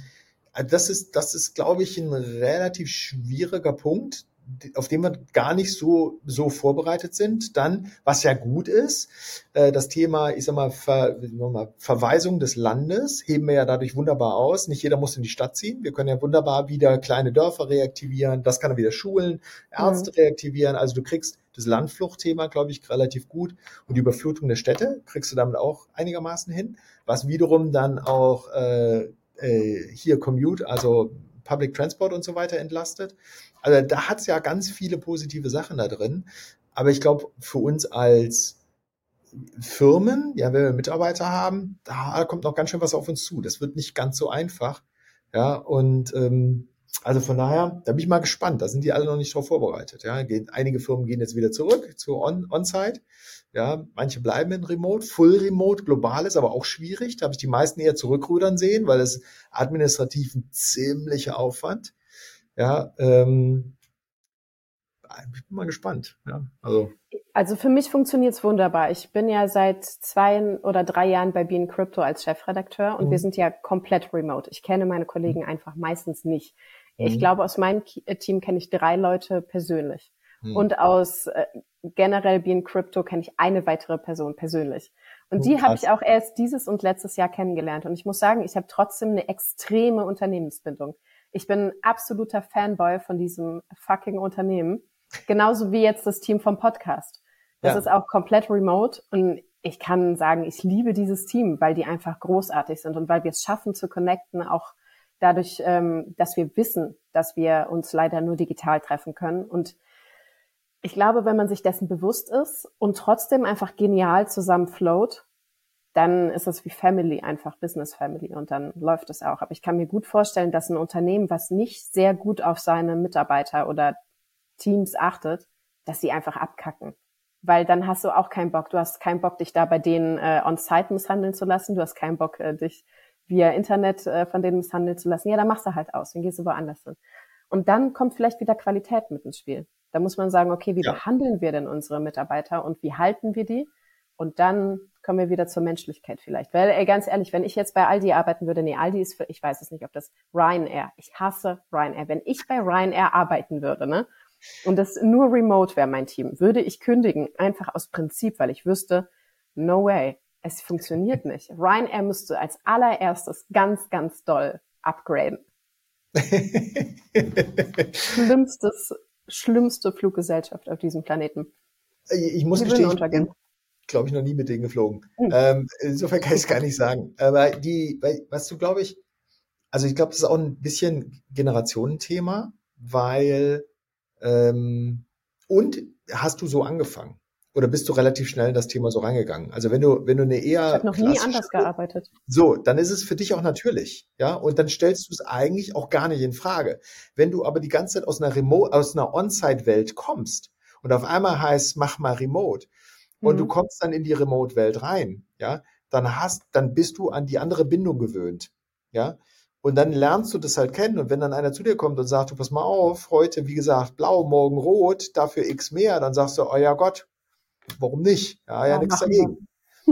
Speaker 2: das ist, das ist, glaube ich, ein relativ schwieriger Punkt, auf den wir gar nicht so, so vorbereitet sind. Dann, was ja gut ist, äh, das Thema, ich sag mal, Ver, mal, Verweisung des Landes heben wir ja dadurch wunderbar aus. Nicht jeder muss in die Stadt ziehen. Wir können ja wunderbar wieder kleine Dörfer reaktivieren. Das kann er wieder Schulen, Ärzte mhm. reaktivieren. Also du kriegst das Landfluchtthema, glaube ich, relativ gut. Und die Überflutung der Städte kriegst du damit auch einigermaßen hin. Was wiederum dann auch äh, äh, hier Commute, also Public Transport und so weiter entlastet. Also da hat es ja ganz viele positive Sachen da drin. Aber ich glaube, für uns als Firmen, ja, wenn wir Mitarbeiter haben, da kommt noch ganz schön was auf uns zu. Das wird nicht ganz so einfach. Ja, und ähm, also von daher, da bin ich mal gespannt. Da sind die alle noch nicht drauf vorbereitet. Ja, gehen, einige Firmen gehen jetzt wieder zurück zu On-Site. On ja, manche bleiben in Remote. Full Remote, global ist aber auch schwierig. Da habe ich die meisten eher zurückrudern sehen, weil es administrativ ein ziemlicher Aufwand. Ja, ähm, ich bin mal gespannt. Ja,
Speaker 1: also. also für mich funktioniert es wunderbar. Ich bin ja seit zwei oder drei Jahren bei Bean Crypto als Chefredakteur und mhm. wir sind ja komplett remote. Ich kenne meine Kollegen mhm. einfach meistens nicht. Mhm. Ich glaube, aus meinem Team kenne ich drei Leute persönlich. Mhm. Und aus äh, generell Bean Crypto kenne ich eine weitere Person persönlich. Und die habe ich auch erst dieses und letztes Jahr kennengelernt. Und ich muss sagen, ich habe trotzdem eine extreme Unternehmensbindung. Ich bin absoluter Fanboy von diesem fucking Unternehmen. Genauso wie jetzt das Team vom Podcast. Das ja. ist auch komplett remote. Und ich kann sagen, ich liebe dieses Team, weil die einfach großartig sind und weil wir es schaffen zu connecten, auch dadurch, ähm, dass wir wissen, dass wir uns leider nur digital treffen können. Und ich glaube, wenn man sich dessen bewusst ist und trotzdem einfach genial zusammen float, dann ist es wie Family, einfach Business Family und dann läuft es auch. Aber ich kann mir gut vorstellen, dass ein Unternehmen, was nicht sehr gut auf seine Mitarbeiter oder Teams achtet, dass sie einfach abkacken. Weil dann hast du auch keinen Bock. Du hast keinen Bock, dich da bei denen äh, on-site misshandeln zu lassen. Du hast keinen Bock, äh, dich via Internet äh, von denen misshandeln zu lassen. Ja, dann machst du halt aus, dann gehst du woanders hin. Und dann kommt vielleicht wieder Qualität mit ins Spiel. Da muss man sagen, okay, wie ja. behandeln wir denn unsere Mitarbeiter und wie halten wir die? Und dann kommen wir wieder zur Menschlichkeit vielleicht. Weil, ey, ganz ehrlich, wenn ich jetzt bei Aldi arbeiten würde, nee, Aldi ist für, ich weiß es nicht, ob das Ryanair, ich hasse Ryanair. Wenn ich bei Ryanair arbeiten würde, ne, und das nur remote wäre mein Team, würde ich kündigen, einfach aus Prinzip, weil ich wüsste, no way, es funktioniert [laughs] nicht. Ryanair müsste als allererstes ganz, ganz doll upgraden. [laughs] Schlimmstes schlimmste Fluggesellschaft auf diesem Planeten.
Speaker 2: Ich muss gestehen, glaube ich, noch nie mit denen geflogen. Hm. Ähm, insofern kann ich es gar nicht sagen. Aber die, was du, glaube ich, also ich glaube, das ist auch ein bisschen Generationenthema, weil ähm, und hast du so angefangen? Oder bist du relativ schnell in das Thema so reingegangen? Also wenn du, wenn du eine eher.
Speaker 1: Ich habe noch nie anders gearbeitet.
Speaker 2: So, dann ist es für dich auch natürlich. Ja, und dann stellst du es eigentlich auch gar nicht in Frage. Wenn du aber die ganze Zeit aus einer Remote, aus einer On-Site-Welt kommst und auf einmal heißt, mach mal Remote und mhm. du kommst dann in die Remote-Welt rein, ja, dann hast, dann bist du an die andere Bindung gewöhnt. Ja, und dann lernst du das halt kennen. Und wenn dann einer zu dir kommt und sagt, du pass mal auf, heute, wie gesagt, blau, morgen rot, dafür x mehr, dann sagst du, oh ja Gott, warum nicht? Ja, ja, ja nichts dagegen.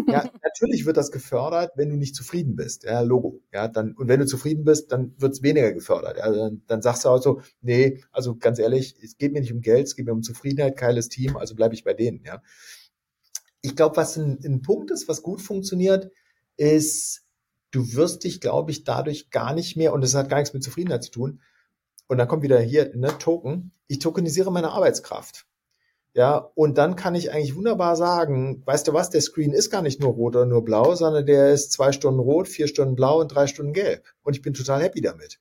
Speaker 2: Ja, [laughs] natürlich wird das gefördert, wenn du nicht zufrieden bist. Ja, Logo. Ja, dann, und wenn du zufrieden bist, dann wird es weniger gefördert. Ja, dann, dann sagst du auch so, nee, also ganz ehrlich, es geht mir nicht um Geld, es geht mir um Zufriedenheit, geiles Team, also bleibe ich bei denen, ja. Ich glaube, was ein, ein Punkt ist, was gut funktioniert, ist, du wirst dich, glaube ich, dadurch gar nicht mehr, und das hat gar nichts mit Zufriedenheit zu tun, und dann kommt wieder hier, ne, Token, ich tokenisiere meine Arbeitskraft. Ja, und dann kann ich eigentlich wunderbar sagen, weißt du was, der Screen ist gar nicht nur rot oder nur blau, sondern der ist zwei Stunden rot, vier Stunden blau und drei Stunden gelb. Und ich bin total happy damit.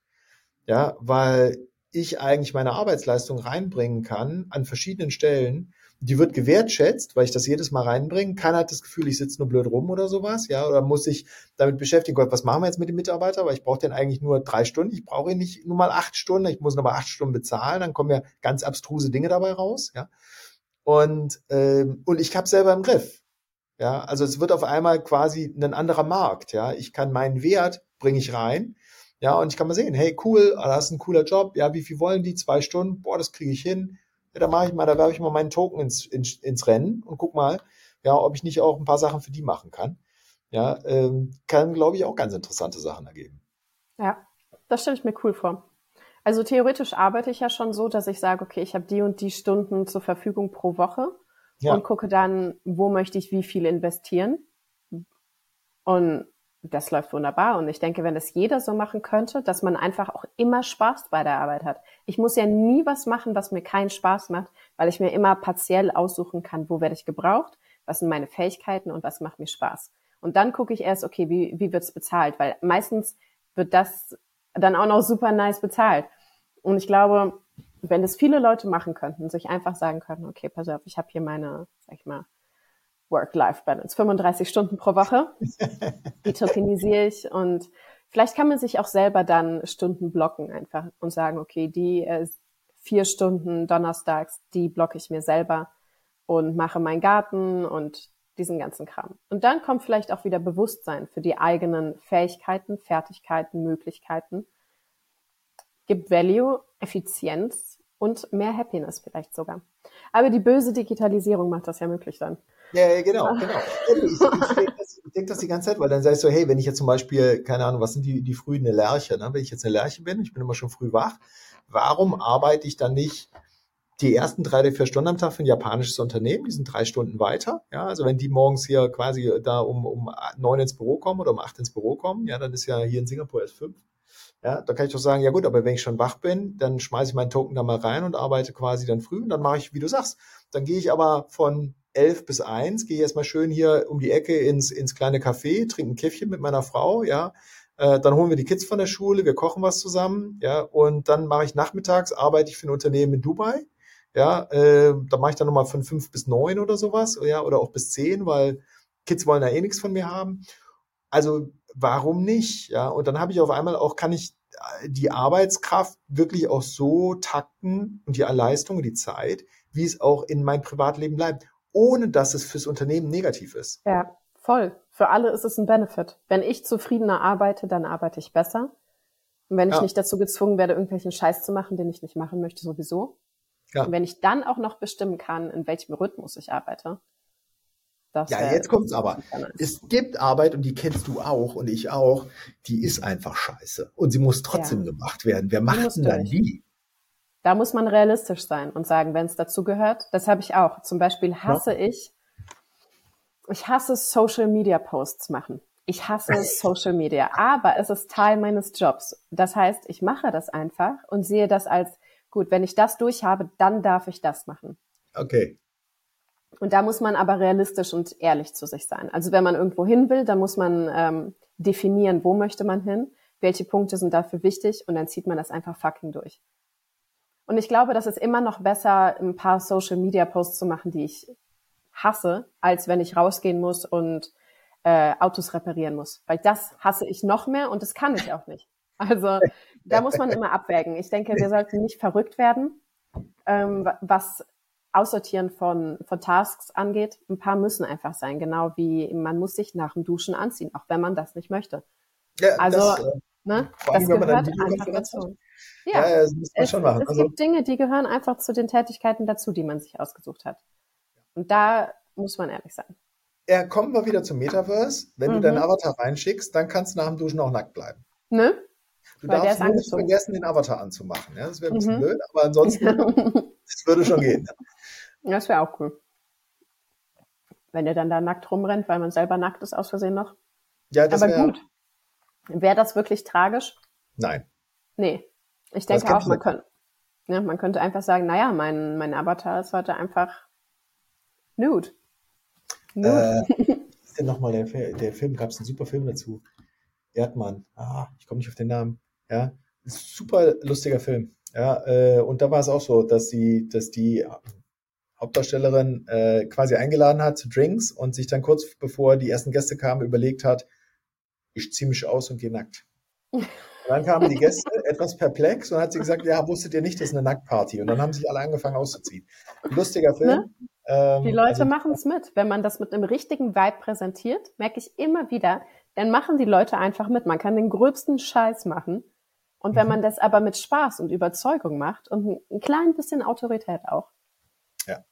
Speaker 2: Ja, weil ich eigentlich meine Arbeitsleistung reinbringen kann an verschiedenen Stellen. Die wird gewertschätzt, weil ich das jedes Mal reinbringe. Keiner hat das Gefühl, ich sitze nur blöd rum oder sowas, ja, oder muss ich damit beschäftigen, Gott, was machen wir jetzt mit dem Mitarbeiter? Weil ich brauche den eigentlich nur drei Stunden. Ich brauche ihn nicht nur mal acht Stunden. Ich muss noch mal acht Stunden bezahlen. Dann kommen ja ganz abstruse Dinge dabei raus, ja. Und, ähm, und ich habe selber im Griff. Ja, also es wird auf einmal quasi ein anderer Markt. Ja, ich kann meinen Wert bringe ich rein. Ja, und ich kann mal sehen, hey, cool, ah, das ist ein cooler Job. Ja, wie viel wollen die? Zwei Stunden? Boah, das kriege ich hin. Ja, da mache ich mal, da werfe ich mal meinen Token ins, ins, ins Rennen und guck mal, ja, ob ich nicht auch ein paar Sachen für die machen kann. Ja, ähm, kann, glaube ich, auch ganz interessante Sachen ergeben.
Speaker 1: Ja, das stelle ich mir cool vor. Also theoretisch arbeite ich ja schon so, dass ich sage, okay, ich habe die und die Stunden zur Verfügung pro Woche ja. und gucke dann, wo möchte ich wie viel investieren. Und das läuft wunderbar. Und ich denke, wenn das jeder so machen könnte, dass man einfach auch immer Spaß bei der Arbeit hat. Ich muss ja nie was machen, was mir keinen Spaß macht, weil ich mir immer partiell aussuchen kann, wo werde ich gebraucht, was sind meine Fähigkeiten und was macht mir Spaß. Und dann gucke ich erst, okay, wie, wie wird's bezahlt? Weil meistens wird das dann auch noch super nice bezahlt. Und ich glaube, wenn das viele Leute machen könnten, sich einfach sagen könnten, okay, pass auf, ich habe hier meine, sag ich mal, Work-Life-Balance, 35 Stunden pro Woche, [laughs] die tokenisiere ich und vielleicht kann man sich auch selber dann Stunden blocken einfach und sagen, okay, die äh, vier Stunden donnerstags, die blocke ich mir selber und mache meinen Garten und diesen ganzen Kram. Und dann kommt vielleicht auch wieder Bewusstsein für die eigenen Fähigkeiten, Fertigkeiten, Möglichkeiten, gibt Value, Effizienz und mehr Happiness vielleicht sogar. Aber die böse Digitalisierung macht das ja möglich dann.
Speaker 2: Ja, genau, genau. [laughs] Ich, ich, denke das, denk das die ganze Zeit, weil dann sagst du, hey, wenn ich jetzt zum Beispiel, keine Ahnung, was sind die, die frühen eine Lerche, ne? wenn ich jetzt eine Lerche bin, ich bin immer schon früh wach, warum arbeite ich dann nicht die ersten drei, vier Stunden am Tag für ein japanisches Unternehmen, die sind drei Stunden weiter. Ja, also wenn die morgens hier quasi da um, um neun ins Büro kommen oder um acht ins Büro kommen, ja, dann ist ja hier in Singapur erst fünf. Ja, da kann ich doch sagen, ja gut, aber wenn ich schon wach bin, dann schmeiße ich meinen Token da mal rein und arbeite quasi dann früh und dann mache ich, wie du sagst. Dann gehe ich aber von elf bis eins, gehe erstmal schön hier um die Ecke ins, ins kleine Café, trinke ein Käffchen mit meiner Frau, ja. Äh, dann holen wir die Kids von der Schule, wir kochen was zusammen, ja, und dann mache ich nachmittags, arbeite ich für ein Unternehmen in Dubai, ja, äh, da mache ich dann nochmal von fünf bis neun oder sowas, ja, oder auch bis zehn, weil Kids wollen da eh nichts von mir haben. Also warum nicht? Ja, und dann habe ich auf einmal auch, kann ich äh, die Arbeitskraft wirklich auch so takten und die Leistung und die Zeit, wie es auch in meinem Privatleben bleibt, ohne dass es fürs Unternehmen negativ ist.
Speaker 1: Ja, voll. Für alle ist es ein Benefit. Wenn ich zufriedener arbeite, dann arbeite ich besser. Und wenn ich ja. nicht dazu gezwungen werde, irgendwelchen Scheiß zu machen, den ich nicht machen möchte, sowieso, ja. Und wenn ich dann auch noch bestimmen kann, in welchem Rhythmus ich arbeite.
Speaker 2: Das ja, jetzt kommt's aber. Es gibt Arbeit und die kennst du auch und ich auch, die ist einfach scheiße. Und sie muss trotzdem ja. gemacht werden. Wer macht denn dann die?
Speaker 1: Da muss man realistisch sein und sagen, wenn es dazu gehört, das habe ich auch. Zum Beispiel hasse ja. ich, ich hasse Social Media Posts machen. Ich hasse Social Media, aber es ist Teil meines Jobs. Das heißt, ich mache das einfach und sehe das als gut, wenn ich das durch habe, dann darf ich das machen.
Speaker 2: Okay.
Speaker 1: Und da muss man aber realistisch und ehrlich zu sich sein. Also wenn man irgendwo hin will, dann muss man ähm, definieren, wo möchte man hin, welche Punkte sind dafür wichtig und dann zieht man das einfach fucking durch. Und ich glaube, das ist immer noch besser, ein paar Social Media Posts zu machen, die ich hasse, als wenn ich rausgehen muss und äh, Autos reparieren muss. Weil das hasse ich noch mehr und das kann ich auch nicht. Also da muss man immer abwägen. Ich denke, wir sollten nicht verrückt werden, ähm, was Aussortieren von, von Tasks angeht. Ein paar müssen einfach sein, genau wie man muss sich nach dem Duschen anziehen, auch wenn man das nicht möchte. Ja, also, das, äh, ne, das gehört einfach dazu. Ja, ja, das muss man es, schon machen. Es also, gibt Dinge, die gehören einfach zu den Tätigkeiten dazu, die man sich ausgesucht hat. Und da muss man ehrlich sein.
Speaker 2: Ja, kommen wir wieder zum Metaverse. Wenn mhm. du deinen Avatar reinschickst, dann kannst du nach dem Duschen auch nackt bleiben. Ne? Du Weil darfst nur nicht vergessen, den Avatar anzumachen. Ja? Das wäre ein bisschen mhm. blöd, aber ansonsten, [laughs] das würde schon gehen.
Speaker 1: Das wäre auch cool. Wenn er dann da nackt rumrennt, weil man selber nackt ist aus Versehen noch. Ja, das Aber wär, gut. Wäre das wirklich tragisch?
Speaker 2: Nein.
Speaker 1: Nee. Ich denke auch, man könnte, ja, man könnte einfach sagen, naja, mein, mein Avatar ist heute einfach nude.
Speaker 2: Nude. Äh, [laughs] ist denn nochmal der, der Film? Gab es einen super Film dazu? Erdmann. Ah, ich komme nicht auf den Namen. Ja, super lustiger Film. Ja, äh, und da war es auch so, dass sie, dass die Hauptdarstellerin äh, quasi eingeladen hat zu Drinks und sich dann kurz bevor die ersten Gäste kamen überlegt hat, ich ziehe mich aus und gehe nackt. [laughs] Und dann kamen die Gäste [laughs] etwas perplex und hat sie gesagt, ja, wusstet ihr nicht, das ist eine Nacktparty. Und dann haben sich alle angefangen auszuziehen. Lustiger Film. Ne?
Speaker 1: Ähm, die Leute also, machen es mit. Wenn man das mit einem richtigen Vibe präsentiert, merke ich immer wieder, dann machen die Leute einfach mit. Man kann den gröbsten Scheiß machen. Und wenn mhm. man das aber mit Spaß und Überzeugung macht und ein, klein bisschen Autorität auch,
Speaker 2: ja.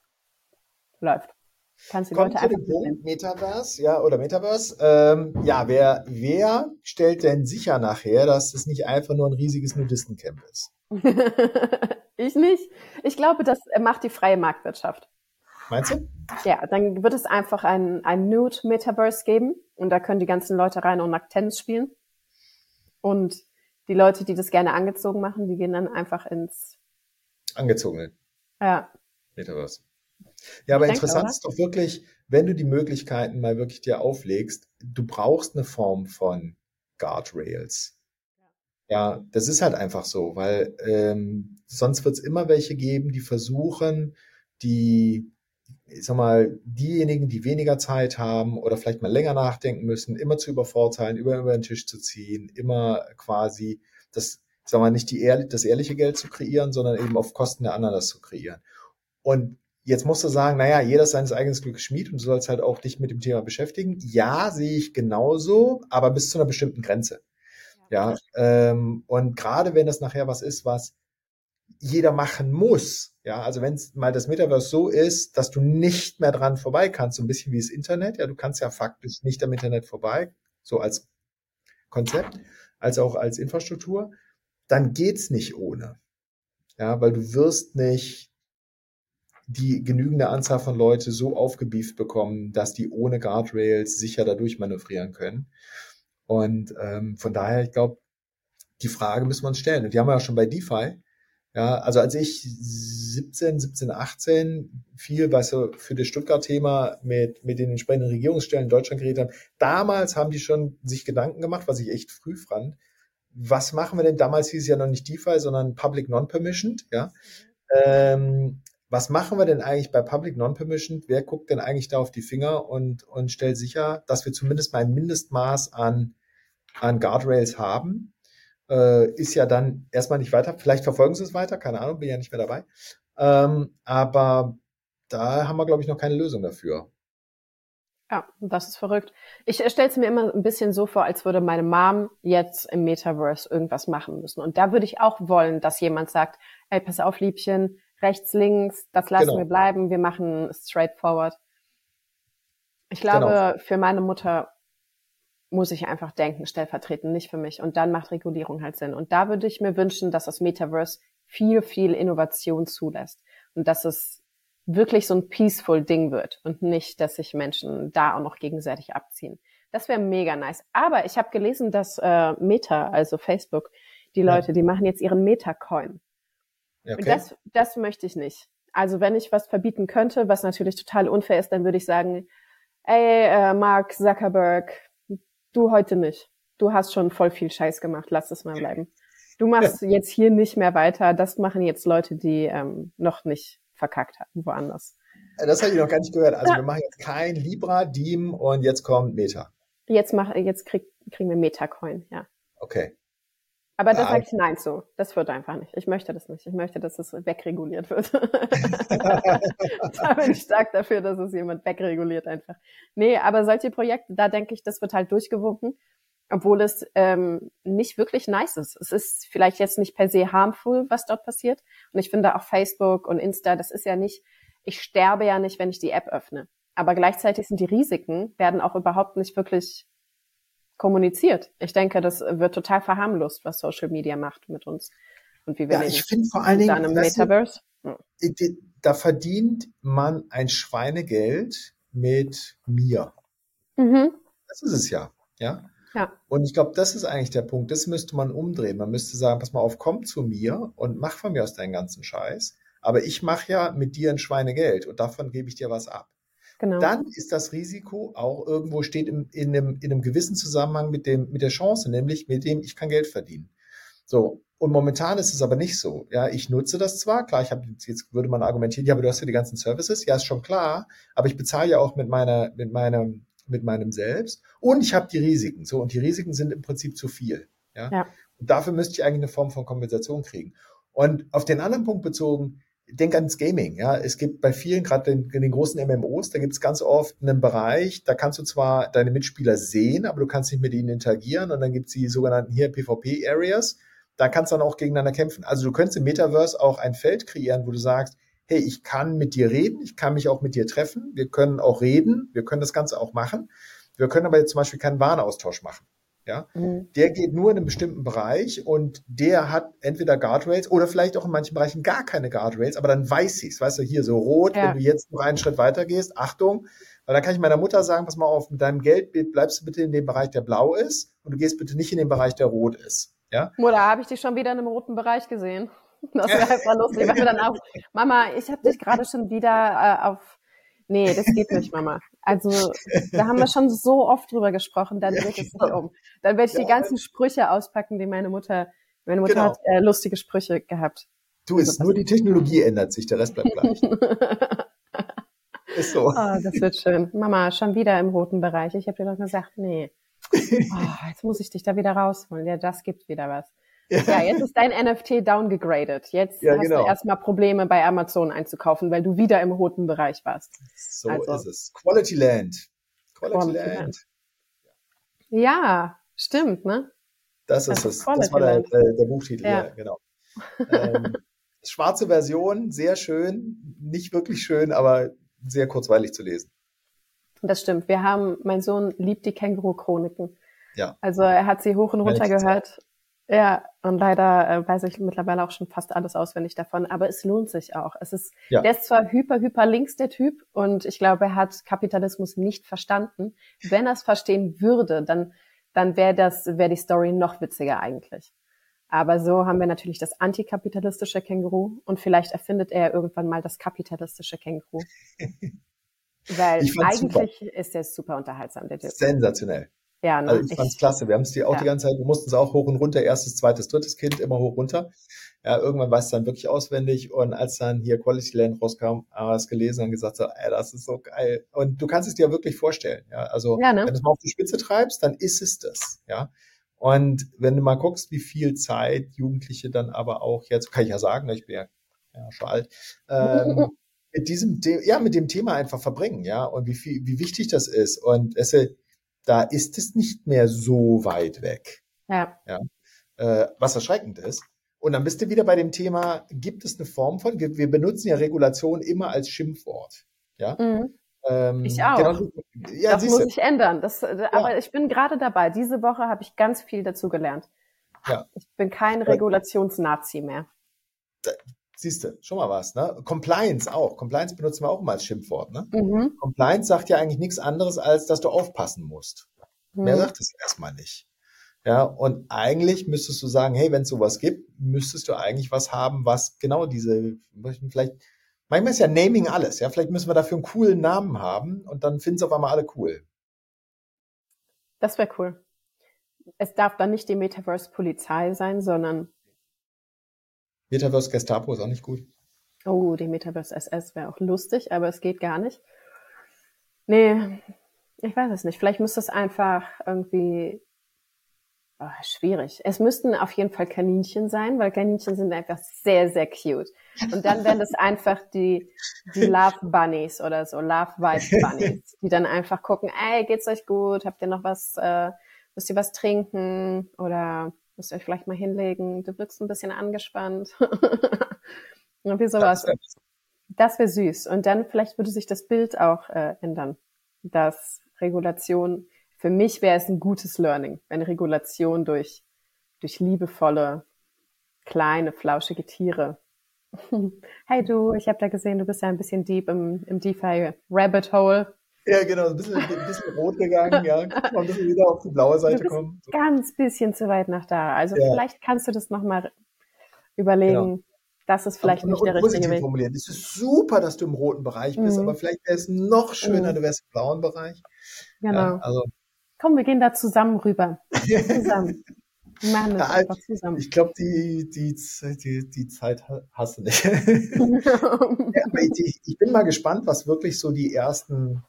Speaker 1: läuft. Kannst du
Speaker 2: Kommt
Speaker 1: Leute einfach
Speaker 2: Punkt. Metaverse, ja, oder Metaverse. Ähm, ja, wer, wer stellt denn sicher nachher, dass es nicht einfach nur ein riesiges Nudistencamp ist? [laughs]
Speaker 1: ich nicht. Ich glaube, das macht die freie Marktwirtschaft.
Speaker 2: Meinst du?
Speaker 1: Ja, dann wird es einfach ein, ein Nude-Metaverse geben und da können die ganzen Leute rein und nackt Tennis spielen. Und die Leute, die das gerne angezogen machen, die gehen dann einfach ins,
Speaker 2: Angezogene
Speaker 1: ja,
Speaker 2: Metaverse. Ja, aber
Speaker 1: Ich denke,
Speaker 2: interessant
Speaker 1: oder?
Speaker 2: ist doch wirklich, wenn du die Möglichkeiten mal wirklich dir auflegst, du brauchst eine Form von Guardrails. Ja, das ist halt einfach so, weil ähm, sonst wird es immer welche geben, die versuchen, die, ich sag mal, diejenigen, die weniger Zeit haben oder vielleicht mal länger nachdenken müssen, immer zu übervorteilen, über, über den Tisch zu ziehen, immer quasi das, ich sag mal, nicht die das ehrliche Geld zu kreieren, sondern eben auf Kosten der anderen das zu kreieren. Und jetzt musst du sagen, naja, jeder ist seines eigenen Glückes Schmied und du sollst halt auch dich mit dem Thema beschäftigen. Ja, sehe ich genauso, aber bis zu einer bestimmten Grenze. Ja, ähm, und gerade wenn das nachher was ist, was jeder machen muss, ja, also wenn es mal das Metaverse so ist, dass du nicht mehr dran vorbei kannst, so ein bisschen wie das Internet, ja, du kannst ja faktisch nicht am Internet vorbei, so als Konzept, als auch als Infrastruktur, dann geht's nicht ohne. Ja, weil du wirst nicht die genügende Anzahl von Leute so aufgebieft bekommen, dass die ohne Guardrails sicher dadurch manövrieren können. Und ähm, von daher, ich glaube, die Frage müssen wir uns stellen. Und die haben wir ja schon bei DeFi. Ja, also als ich 17, 17, 18 viel, weißt du, für das Stuttgart-Thema mit, mit den entsprechenden Regierungsstellen in Deutschland geredet habe, damals haben die schon sich Gedanken gemacht, was ich echt früh fand. Was machen wir denn? Damals hieß es ja noch nicht DeFi, sondern Public Non-Permissioned, ja. Ähm, was machen wir denn eigentlich bei Public Non-Permissioned? Wer guckt denn eigentlich da auf die Finger und, und stellt sicher, dass wir zumindest mal ein Mindestmaß an, an Guardrails haben? Äh, ist ja dann erstmal nicht weiter. Vielleicht verfolgen sie es weiter, keine Ahnung, bin ja nicht mehr dabei. Ähm, aber da haben wir, glaube ich, noch keine Lösung dafür.
Speaker 1: Ja, das ist verrückt. Ich stelle es mir immer ein bisschen so vor, als würde meine Mom jetzt im Metaverse irgendwas machen müssen. Und da würde ich auch wollen, dass jemand sagt, ey, pass auf, Liebchen, rechts, links, das lassen
Speaker 2: Genau.
Speaker 1: wir bleiben, wir machen straightforward. Ich glaube,
Speaker 2: Genau.
Speaker 1: für meine Mutter muss ich einfach denken, stellvertretend, nicht für mich. Und dann macht Regulierung halt Sinn. Und da würde ich mir wünschen, dass das Metaverse viel, viel Innovation zulässt. Und dass es wirklich so ein peaceful Ding wird und nicht, dass sich Menschen da auch noch gegenseitig abziehen. Das wäre mega nice. Aber ich habe gelesen, dass äh, Meta, also Facebook, die
Speaker 2: Ja.
Speaker 1: Leute, die machen jetzt ihren Meta-Coin.
Speaker 2: Ja, Okay.
Speaker 1: das, das möchte ich nicht. Also wenn ich was verbieten könnte, was natürlich total unfair ist, dann würde ich sagen, ey, äh, Mark Zuckerberg, du heute nicht. Du hast schon voll viel Scheiß gemacht, lass es mal bleiben. Du machst jetzt hier nicht mehr weiter. Das machen jetzt Leute, die ähm, noch nicht verkackt haben, woanders.
Speaker 2: Das habe ich noch gar nicht gehört. Also wir machen jetzt kein Libra, Diem und jetzt kommt Meta.
Speaker 1: Jetzt mach, jetzt krieg, kriegen wir Metacoin, ja.
Speaker 2: Okay.
Speaker 1: Aber da sage ich nein zu. Das wird einfach nicht. Ich möchte das nicht. Ich möchte, dass es wegreguliert wird. [laughs] da bin ich stark dafür, dass es jemand wegreguliert einfach. Nee, aber solche Projekte, da denke ich, das wird halt durchgewunken, obwohl es ähm, nicht wirklich nice ist. Es ist vielleicht jetzt nicht per se harmful, was dort passiert. Und ich finde auch Facebook und Insta, das ist ja nicht, ich sterbe ja nicht, wenn ich die App öffne. Aber gleichzeitig sind die Risiken, werden auch überhaupt nicht wirklich kommuniziert. Ich denke, das wird total verharmlost, was Social Media macht mit uns und wie wir
Speaker 2: Ja,
Speaker 1: leben.
Speaker 2: ich finde vor allen
Speaker 1: in
Speaker 2: Dingen,
Speaker 1: einem Metaverse.
Speaker 2: Da verdient man ein Schweinegeld mit mir.
Speaker 1: Mhm.
Speaker 2: Das ist es ja. Ja.
Speaker 1: Ja.
Speaker 2: Und ich glaube, das ist eigentlich der Punkt. Das müsste man umdrehen. Man müsste sagen, pass mal auf, komm zu mir und mach von mir aus deinen ganzen Scheiß. Aber ich mache ja mit dir ein Schweinegeld und davon gebe ich dir was ab.
Speaker 1: Genau.
Speaker 2: Dann ist das Risiko auch irgendwo steht im, in, einem, in einem gewissen Zusammenhang mit dem, mit der Chance, nämlich mit dem, ich kann Geld verdienen. So. Und momentan ist es aber nicht so. Ja, ich nutze das zwar, klar, ich habe jetzt würde man argumentieren, ja, aber du hast ja die ganzen Services, ja, ist schon klar, aber ich bezahle ja auch mit meiner, mit meinem, mit meinem Selbst und ich habe die Risiken. So, und die Risiken sind im Prinzip zu viel. Ja.
Speaker 1: Ja.
Speaker 2: Und dafür müsste ich eigentlich eine Form von Kompensation kriegen. Und auf den anderen Punkt bezogen, denk ans Gaming. Ja, es gibt bei vielen, gerade in, den großen MMOs, da gibt es ganz oft einen Bereich, da kannst du zwar deine Mitspieler sehen, aber du kannst nicht mit ihnen interagieren. Und dann gibt es die sogenannten hier PvP-Areas. Da kannst du dann auch gegeneinander kämpfen. Also du könntest im Metaverse auch ein Feld kreieren, wo du sagst, hey, ich kann mit dir reden, ich kann mich auch mit dir treffen, wir können auch reden, wir können das Ganze auch machen. Wir können aber jetzt zum Beispiel keinen Warenaustausch machen. Ja, mhm. der geht nur in einem bestimmten Bereich und der hat entweder Guardrails oder vielleicht auch in manchen Bereichen gar keine Guardrails, aber dann weiß ich's, weißt du, hier so rot, ja. wenn du jetzt noch einen Schritt weiter gehst, Achtung, weil dann kann ich meiner Mutter sagen, pass mal auf, mit deinem Geld bleibst du bitte in dem Bereich, der blau ist und du gehst bitte nicht in den Bereich, der rot ist. Ja?
Speaker 1: Mutter, habe ich dich schon wieder in einem roten Bereich gesehen. [laughs] Das wäre einfach lustig. Weil wir dann auch, [laughs] Mama, ich habe dich gerade schon wieder äh, auf. Nee, das geht nicht, Mama. Also, da haben wir schon so oft drüber gesprochen, dann [laughs] ja, wird es nicht um. Dann werde ich ja, die ganzen Sprüche auspacken, die meine Mutter, meine Mutter genau. hat äh, lustige Sprüche gehabt.
Speaker 2: Du, ist also, nur die Technologie ändert sich, der Rest bleibt gleich. [laughs]
Speaker 1: ist so. Oh, das wird schön. Mama, schon wieder im roten Bereich. Ich habe dir doch gesagt, nee. Oh, [laughs] jetzt muss ich dich da wieder rausholen. Ja, das gibt wieder was. Ja. jetzt ist dein NFT downgegradet. Jetzt ja, hast genau. du erstmal Probleme bei Amazon einzukaufen, weil du wieder im roten Bereich warst.
Speaker 2: So also. ist es. Quality Land. Quality, Quality Land. Land.
Speaker 1: Ja, stimmt, ne?
Speaker 2: Das ist es. Das war der, äh, der Buchtitel, ja, ja genau. ähm, [laughs] schwarze Version, sehr schön, nicht wirklich schön, aber sehr kurzweilig zu lesen.
Speaker 1: Das stimmt. Wir haben, mein Sohn liebt die Känguru-Chroniken. Ja. Also er hat sie hoch und runter gehört ja, und leider äh, weiß ich mittlerweile auch schon fast alles auswendig davon, aber es lohnt sich auch. Es ist, ja. der ist zwar hyper, hyper links, der Typ, und ich glaube, er hat Kapitalismus nicht verstanden. Wenn er es verstehen würde, dann, dann wäre das, wäre die Story noch witziger eigentlich. Aber so haben wir natürlich das antikapitalistische Känguru und vielleicht erfindet er irgendwann mal das kapitalistische Känguru. [laughs] Weil eigentlich super. ist der super unterhaltsam, der
Speaker 2: Typ. Sensationell. Ja, ne? Also ich fand's klasse. Wir haben es die auch ja. die ganze Zeit, wir mussten es auch hoch und runter, erstes, zweites, drittes Kind, immer hoch runter. Ja, irgendwann weiß es dann wirklich auswendig. Und als dann hier Quality Land rauskam, haben wir es gelesen und gesagt so, ey, das ist so geil. Und du kannst es dir wirklich vorstellen. Ja, also ja, ne? wenn du es mal auf die Spitze treibst, dann ist es das. Ja. Und wenn du mal guckst, wie viel Zeit Jugendliche dann aber auch jetzt, kann ich ja sagen, ne, ich bin ja, ja schon alt, ähm, [laughs] mit diesem, ja, mit dem Thema einfach verbringen, ja, und wie viel, wie wichtig das ist. Und es, da ist es nicht mehr so weit weg. Ja. ja. Äh, was erschreckend ist. Und dann bist du wieder bei dem Thema, gibt es eine Form von, wir, wir benutzen ja Regulation immer als Schimpfwort. Ja.
Speaker 1: Mhm. Ähm, ich auch. Genau, ja, das muss ich ändern. Das, äh, ja. Aber ich bin gerade dabei. Diese Woche habe ich ganz viel dazu gelernt. Ja. Ich bin kein Regulationsnazi mehr.
Speaker 2: Siehst du, schon mal was, ne? Compliance auch. Compliance benutzen wir auch immer als Schimpfwort, ne? Mhm. Compliance sagt ja eigentlich nichts anderes, als dass du aufpassen musst. Mhm. Mehr sagt es erstmal nicht. Ja, und eigentlich müsstest du sagen, hey, wenn es sowas gibt, müsstest du eigentlich was haben, was genau diese, vielleicht, manchmal ist ja Naming alles, ja, vielleicht müssen wir dafür einen coolen Namen haben und dann finden es auf einmal alle cool.
Speaker 1: Das wäre cool. Es darf dann nicht die Metaverse-Polizei sein, sondern
Speaker 2: Metaverse Gestapo ist auch nicht gut.
Speaker 1: Oh, die Metaverse SS wäre auch lustig, aber es geht gar nicht. Nee, ich weiß es nicht. Vielleicht müsste es einfach irgendwie oh, schwierig. Es müssten auf jeden Fall Kaninchen sein, weil Kaninchen sind einfach sehr, sehr cute. Und dann wären das einfach die, die Love Bunnies oder so, Love Vibe [laughs] Bunnies, die dann einfach gucken, ey, geht's euch gut? Habt ihr noch was, äh, müsst ihr was trinken? Oder Müsst ihr euch vielleicht mal hinlegen. Du wirkst ein bisschen angespannt. [laughs] Irgendwie sowas. Das wäre süß. Und dann vielleicht würde sich das Bild auch äh, ändern. Dass Regulation, für mich wäre es ein gutes Learning, wenn Regulation durch, durch liebevolle, kleine, flauschige Tiere. [laughs] hey du, ich habe da gesehen, du bist ja ein bisschen deep im, im DeFi Rabbit Hole.
Speaker 2: Ja, genau, ein bisschen, ein bisschen rot gegangen, ja. Mal ein bisschen wieder auf die blaue Seite kommen.
Speaker 1: Ganz bisschen zu weit nach da. Also ja. vielleicht kannst du das nochmal überlegen. Genau. Das ist vielleicht aber, nicht der richtige Weg.
Speaker 2: Formulieren. Es ist super, dass du im roten Bereich bist, mhm. aber vielleicht wäre es noch schöner, mhm. du wärst im blauen Bereich.
Speaker 1: Genau. Ja, also. Komm, wir gehen da zusammen rüber. zusammen. [laughs]
Speaker 2: Wir machen das ja, einfach zusammen. Ich glaube, die, die, die, die Zeit hast du nicht. [laughs] ja, ich, ich bin mal gespannt, was wirklich so die ersten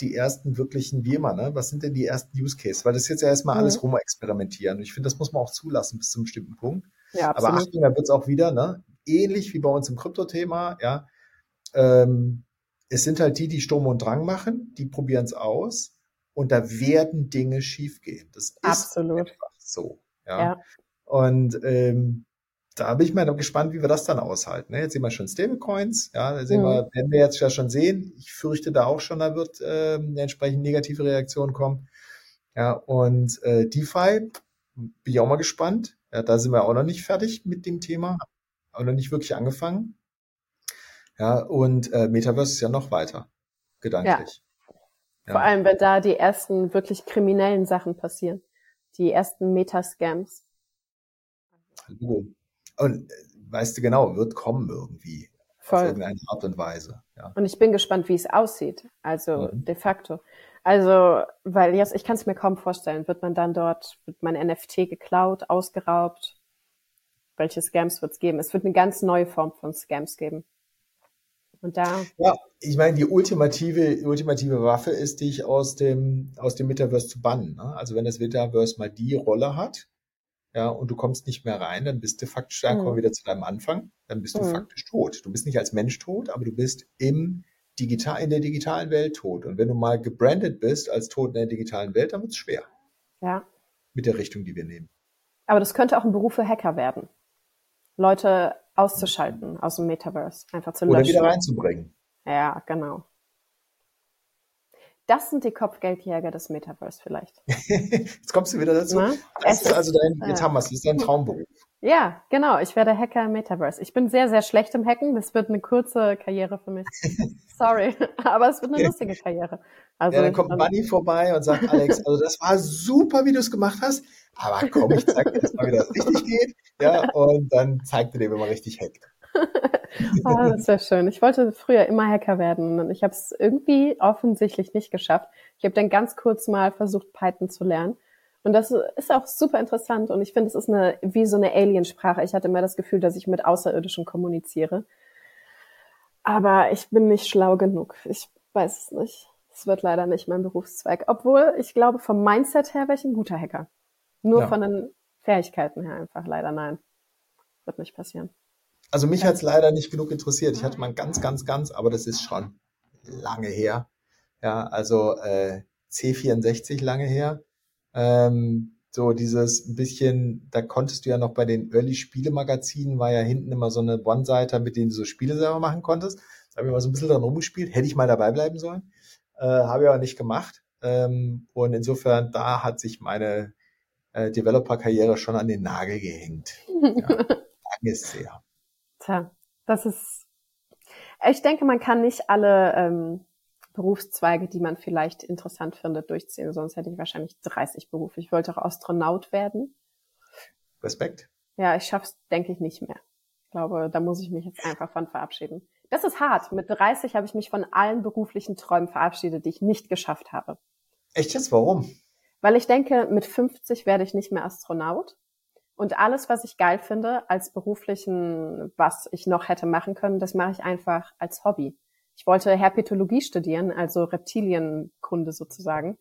Speaker 2: die ersten wirklichen, wie immer, ne? Was sind denn die ersten Use Cases? Weil das ist jetzt ja erstmal mhm. alles rumexperimentieren. Und ich finde, das muss man auch zulassen bis zu einem bestimmten Punkt. Ja, absolut. Aber Achtung, da wird es auch wieder, ne? Ähnlich wie bei uns im Krypto-Thema, ja. Ähm, es sind halt die, die Sturm und Drang machen, die probieren es aus und da werden Dinge schiefgehen. Das ist
Speaker 1: absolut
Speaker 2: einfach so. Ja. ja. Und ähm, da bin ich mal gespannt, wie wir das dann aushalten. Ne? Jetzt sehen wir schon Stablecoins, ja, da sehen mhm. wir, werden wir jetzt ja schon sehen. Ich fürchte da auch schon, da wird äh, eine entsprechend negative Reaktion kommen. Ja, und äh, DeFi bin ich auch mal gespannt. Ja, da sind wir auch noch nicht fertig mit dem Thema, auch noch nicht wirklich angefangen. Ja, und äh, Metaverse ist ja noch weiter, gedanklich.
Speaker 1: Ja. ja. Vor allem, wenn da die ersten wirklich kriminellen Sachen passieren. Die ersten Meta-Scams.
Speaker 2: Hallo. Und äh, weißt du genau, wird kommen irgendwie. Voll. Auf irgendeine Art und Weise. Ja.
Speaker 1: Und ich bin gespannt, wie es aussieht. Also mhm. de facto. Also, weil jetzt, ich kann es mir kaum vorstellen, wird man dann dort, wird mein NFT geklaut, ausgeraubt? Welche Scams wird es geben? Es wird eine ganz neue Form von Scams geben. Und da.
Speaker 2: Ja, ich meine, die ultimative, ultimative Waffe ist, dich aus dem, aus dem Metaverse zu bannen. Ne? Also wenn das Metaverse mal die Rolle hat, ja, und du kommst nicht mehr rein, dann bist du faktisch, dann kommen wir mhm. wieder zu deinem Anfang, dann bist du mhm. faktisch tot. Du bist nicht als Mensch tot, aber du bist im digital, in der digitalen Welt tot. Und wenn du mal gebrandet bist als tot in der digitalen Welt, dann wird es schwer.
Speaker 1: Ja.
Speaker 2: Mit der Richtung, die wir nehmen.
Speaker 1: Aber das könnte auch ein Beruf für Hacker werden. Leute auszuschalten aus dem Metaverse, einfach zu löschen.
Speaker 2: Oder wieder reinzubringen.
Speaker 1: Ja, genau. Das sind die Kopfgeldjäger des Metaverse vielleicht. [laughs]
Speaker 2: jetzt kommst du wieder dazu. Na? Das ist also dein, jetzt haben wir es, das ist dein Traumberuf.
Speaker 1: Ja, genau. Ich werde Hacker im Metaverse. Ich bin sehr, sehr schlecht im Hacken. Das wird eine kurze Karriere für mich. [laughs] Sorry, [laughs] aber es wird eine lustige Karriere.
Speaker 2: Also, ja, dann kommt also, Bunny vorbei und sagt, Alex, also das war super, wie du es gemacht hast, aber komm, ich zeig dir jetzt mal, wie das richtig geht. Ja, und dann zeigt er dir, wie man richtig hackt.
Speaker 1: Oh, das ist ja schön. Ich wollte früher immer Hacker werden und ich habe es irgendwie offensichtlich nicht geschafft. Ich habe dann ganz kurz mal versucht, Python zu lernen. Und das ist auch super interessant und ich finde, es ist eine, wie so eine Aliensprache. Ich hatte immer das Gefühl, dass ich mit Außerirdischen kommuniziere. Aber ich bin nicht schlau genug. Ich weiß es nicht. Es wird leider nicht mein Berufszweig. Obwohl, ich glaube, vom Mindset her wäre ich ein guter Hacker. Nur ja. von den Fähigkeiten her einfach leider nein. Wird nicht passieren.
Speaker 2: Also mich hat es leider nicht genug interessiert. Ich hatte mal ganz, ganz, ganz, aber das ist schon lange her. Ja, also äh, C64 lange her. Ähm, so dieses bisschen, da konntest du ja noch bei den Early-Spiele-Magazinen, war ja hinten immer so eine One-Seiter, mit denen du so Spiele selber machen konntest. Da habe ich mal so ein bisschen dran rumgespielt. Hätte ich mal dabei bleiben sollen. Äh, habe ich aber nicht gemacht. Ähm, und insofern, da hat sich meine äh, Developer-Karriere schon an den Nagel gehängt. Ja, [laughs] lange sehr.
Speaker 1: Tja, das ist, ich denke, man kann nicht alle ähm, Berufszweige, die man vielleicht interessant findet, durchziehen. Sonst hätte ich wahrscheinlich 30 Berufe. Ich wollte auch Astronaut werden.
Speaker 2: Respekt.
Speaker 1: Ja, ich schaff's, denke ich, nicht mehr. Ich glaube, da muss ich mich jetzt einfach von verabschieden. Das ist hart. Mit 30 habe ich mich von allen beruflichen Träumen verabschiedet, die ich nicht geschafft habe.
Speaker 2: Echt jetzt? Warum?
Speaker 1: Weil ich denke, mit 50 werde ich nicht mehr Astronaut. Und alles, was ich geil finde als beruflichen, was ich noch hätte machen können, das mache ich einfach als Hobby. Ich wollte Herpetologie studieren, also Reptilienkunde sozusagen.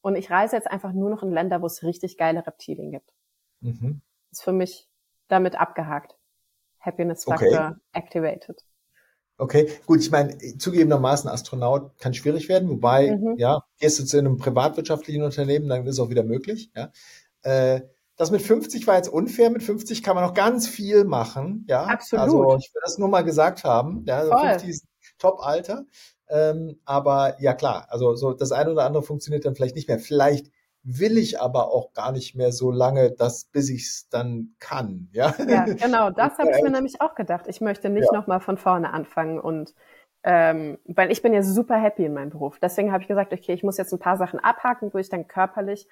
Speaker 1: Und ich reise jetzt einfach nur noch in Länder, wo es richtig geile Reptilien gibt. Mhm. Ist für mich damit abgehakt. Happiness Factor okay. activated.
Speaker 2: Okay, gut, ich meine, zugegebenermaßen Astronaut kann schwierig werden, wobei, mhm. ja, gehst du zu einem privatwirtschaftlichen Unternehmen, dann ist es auch wieder möglich, ja. Äh, das mit 50 war jetzt unfair, mit 50 kann man noch ganz viel machen, ja.
Speaker 1: Absolut.
Speaker 2: Also ich will das nur mal gesagt haben, ja, also 50 ist Top-Alter. Ähm, aber ja klar, also so das eine oder andere funktioniert dann vielleicht nicht mehr. Vielleicht will ich aber auch gar nicht mehr so lange, dass bis ich es dann kann. Ja,
Speaker 1: ja genau, [laughs] das habe ich mir nämlich auch gedacht. Ich möchte nicht ja. nochmal von vorne anfangen und ähm, weil ich bin ja super happy in meinem Beruf. Deswegen habe ich gesagt, okay, ich muss jetzt ein paar Sachen abhaken, wo ich dann körperlich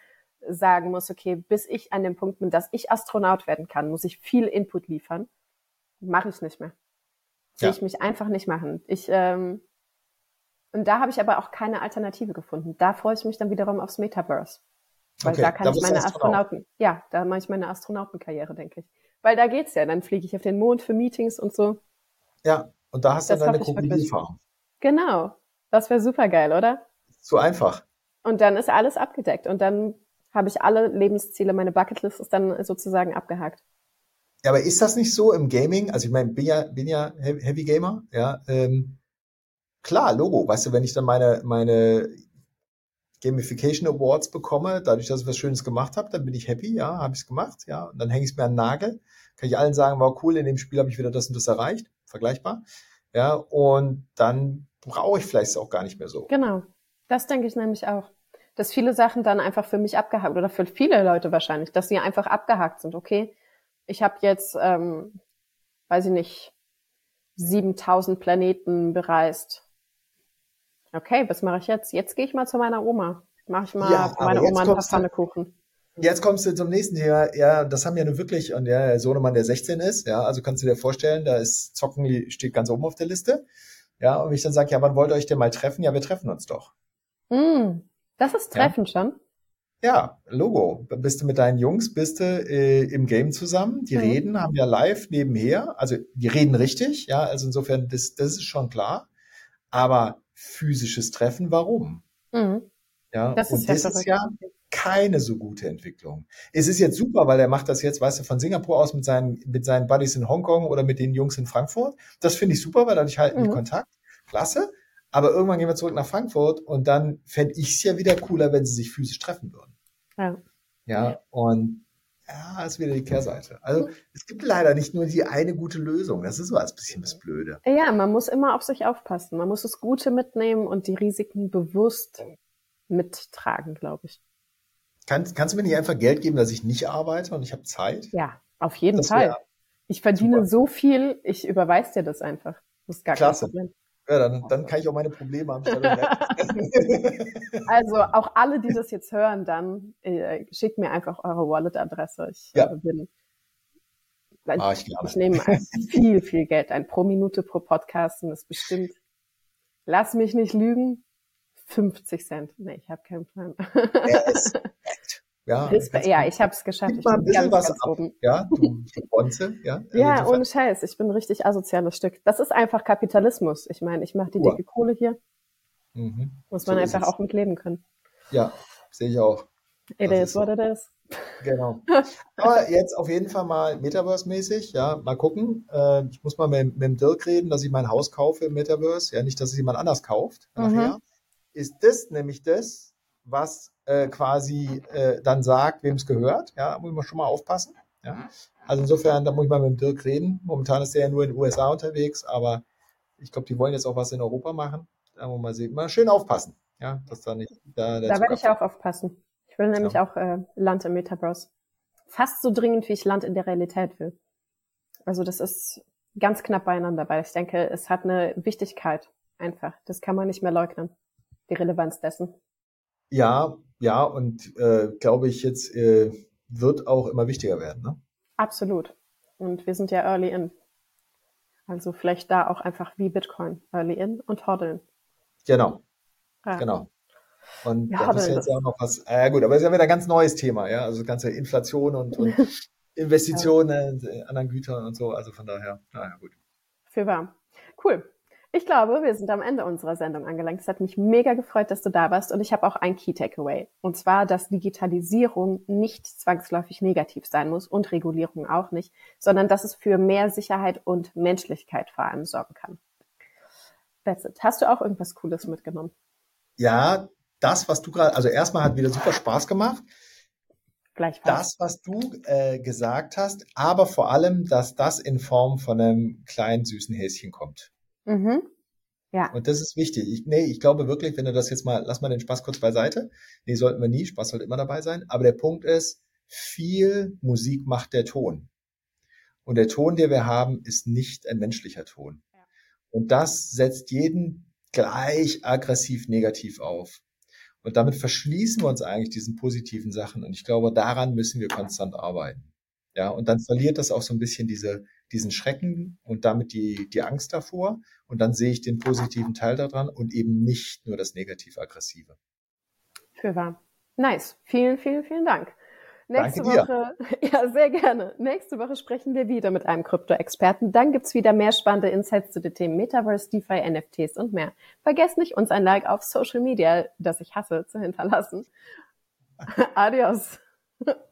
Speaker 1: sagen muss, okay, bis ich an dem Punkt bin, dass ich Astronaut werden kann, muss ich viel Input liefern. Mache ich nicht mehr. Sehe ja. ich mich einfach nicht machen. Ich ähm, und da habe ich aber auch keine Alternative gefunden. Da freue ich mich dann wiederum aufs Metaverse. Weil okay, da kann da ich meine Astronauten, ja, da mache ich meine Astronautenkarriere, denke ich. Weil da geht's ja, dann fliege ich auf den Mond für Meetings und so.
Speaker 2: Ja, und da hast du dann deine Krokodilfarm.
Speaker 1: Genau. Das wäre super geil, oder?
Speaker 2: So einfach.
Speaker 1: Und dann ist alles abgedeckt und dann habe ich alle Lebensziele, meine Bucketlist ist dann sozusagen abgehakt.
Speaker 2: Ja, aber ist das nicht so im Gaming? Also ich meine, bin ja, bin ja Heavy Gamer, ja. Ähm, klar, Logo, weißt du, wenn ich dann meine, meine Gamification Awards bekomme, dadurch, dass ich was Schönes gemacht habe, dann bin ich happy, ja, habe ich es gemacht, ja, und dann hänge ich es mir an den Nagel, kann ich allen sagen, war cool, in dem Spiel habe ich wieder das und das erreicht, vergleichbar, ja, und dann brauche ich vielleicht auch gar nicht mehr so.
Speaker 1: Genau, das denke ich nämlich auch, dass viele Sachen dann einfach für mich abgehakt oder für viele Leute wahrscheinlich, dass sie einfach abgehakt sind, okay, ich habe jetzt, ähm, weiß ich nicht, 7000 Planeten bereist, Okay, was mache ich jetzt? Jetzt gehe ich mal zu meiner Oma. Mache ich mal ja, meiner Oma ein paar Pfannekuchen.
Speaker 2: Jetzt kommst du zum nächsten Thema. Ja, das haben ja nun wirklich, und ja, der Sohnemann, der 16 ist, ja, also kannst du dir vorstellen, da ist Zocken, steht ganz oben auf der Liste. Ja, und ich dann sage, ja, wann wollt ihr euch denn mal treffen? Ja, wir treffen uns doch.
Speaker 1: Mm, das ist Treffen ja. schon.
Speaker 2: Ja, Logo. Bist du mit deinen Jungs, bist du äh, im Game zusammen. Die mhm. reden, haben ja live nebenher. Also die reden richtig, ja. Also insofern, das, das ist schon klar. Aber physisches Treffen. Warum? Mhm. Ja, das und ist das ist ja keine so gute Entwicklung. Es ist jetzt super, weil er macht das jetzt, weißt du, von Singapur aus mit seinen, mit seinen Buddies in Hongkong oder mit den Jungs in Frankfurt. Das finde ich super, weil dadurch halten mhm. die Kontakt. Klasse. Aber irgendwann gehen wir zurück nach Frankfurt und dann fände ich es ja wieder cooler, wenn sie sich physisch treffen würden. Ja. Ja, und ja, ist wieder die Kehrseite. Also es gibt leider nicht nur die eine gute Lösung. Das ist so ein bisschen das Blöde.
Speaker 1: Ja, man muss immer auf sich aufpassen. Man muss das Gute mitnehmen und die Risiken bewusst mittragen, glaube ich.
Speaker 2: Kann, kannst du mir nicht einfach Geld geben, dass ich nicht arbeite und ich habe Zeit?
Speaker 1: Ja, auf jeden das Fall. Ich verdiene super. so viel, ich überweise dir das einfach. Das ist gar Klasse. kein Problem.
Speaker 2: Ja, dann, dann kann ich auch meine Probleme haben. [laughs]
Speaker 1: also auch alle, die das jetzt hören, dann äh, schickt mir einfach eure Wallet-Adresse. Ich,
Speaker 2: ja. äh, bin,
Speaker 1: ah, ich, ich nehme [laughs] viel, viel Geld ein. Pro Minute, pro Podcast und das bestimmt, lass mich nicht lügen, 50 Cent. Nee, ich habe keinen Plan. [laughs] Ja, ja, ja ich habe es geschafft. Ich
Speaker 2: bin ganz, was ganz oben. Ja, du, Bonze, ja. [laughs]
Speaker 1: ja, ohne Scheiß. Ich bin ein richtig asoziales Stück. Das ist einfach Kapitalismus. Ich meine, ich mache die dicke Kohle hier. Mhm. Muss man so einfach auch mit leben können.
Speaker 2: Ja, sehe ich auch.
Speaker 1: It das is what it is. [laughs]
Speaker 2: Genau. [laughs] Aber jetzt auf jeden Fall mal Metaverse-mäßig, ja, mal gucken. Äh, ich muss mal mit, mit dem Dirk reden, dass ich mein Haus kaufe im Metaverse. Ja, nicht, dass es jemand anders kauft. Mhm. Nachher ist das nämlich das, was äh, quasi äh, dann sagt, wem es gehört. Ja, da muss man schon mal aufpassen. Ja. Also insofern, da muss ich mal mit dem Dirk reden. Momentan ist er ja nur in den USA unterwegs, aber ich glaube, die wollen jetzt auch was in Europa machen. Da muss man mal sehen. Mal schön aufpassen. Ja, dass da nicht
Speaker 1: da, da werde ich auch aufpassen. Ich will nämlich ja. auch äh, Land im Metaverse. Fast so dringend, wie ich Land in der Realität will. Also das ist ganz knapp beieinander, weil ich denke, es hat eine Wichtigkeit einfach. Das kann man nicht mehr leugnen, die Relevanz dessen.
Speaker 2: Ja, ja, und äh, glaube ich jetzt äh, wird auch immer wichtiger werden. Ne?
Speaker 1: Absolut. Und wir sind ja early in. Also vielleicht da auch einfach wie Bitcoin, early in und hodeln.
Speaker 2: Genau. Ja. Genau. Und ja, das ist jetzt ja auch noch was, äh, ja gut, aber es ist ja wieder ein ganz neues Thema, ja, also das ganze Inflation und, und [laughs] Investitionen, ja. anderen Gütern und so, also von daher, naja, gut.
Speaker 1: Für warm. Cool. Ich glaube, wir sind am Ende unserer Sendung angelangt. Es hat mich mega gefreut, dass du da warst und ich habe auch ein Key Takeaway. Und zwar, dass Digitalisierung nicht zwangsläufig negativ sein muss und Regulierung auch nicht, sondern dass es für mehr Sicherheit und Menschlichkeit vor allem sorgen kann. That's it. Hast du auch irgendwas Cooles mitgenommen?
Speaker 2: Ja, das, was du gerade, also erstmal hat wieder super Spaß gemacht. Gleichfalls. Das, was du äh, gesagt hast, aber vor allem, dass das in Form von einem kleinen süßen Häschen kommt. Mhm. Ja. Und das ist wichtig. Ich, nee, ich glaube wirklich, wenn du das jetzt mal, lass mal den Spaß kurz beiseite. Nee, sollten wir nie. Spaß sollte immer dabei sein. Aber der Punkt ist, viel Musik macht der Ton. Und der Ton, den wir haben, ist nicht ein menschlicher Ton. Ja. Und das setzt jeden gleich aggressiv negativ auf. Und damit verschließen wir uns eigentlich diesen positiven Sachen. Und ich glaube, daran müssen wir konstant arbeiten. Ja, und dann verliert das auch so ein bisschen diese, diesen Schrecken und damit die, die Angst davor. Und dann sehe ich den positiven Teil daran und eben nicht nur das negativ-aggressive.
Speaker 1: Für wahr. Nice. Vielen, vielen, vielen Dank. Nächste Woche, [laughs] ja, sehr gerne. Nächste Woche sprechen wir wieder mit einem Krypto-Experten. Dann gibt's wieder mehr spannende Insights zu den Themen Metaverse, DeFi, NFTs und mehr. Vergesst nicht, uns ein Like auf Social Media, das ich hasse, zu hinterlassen. [laughs] Adios.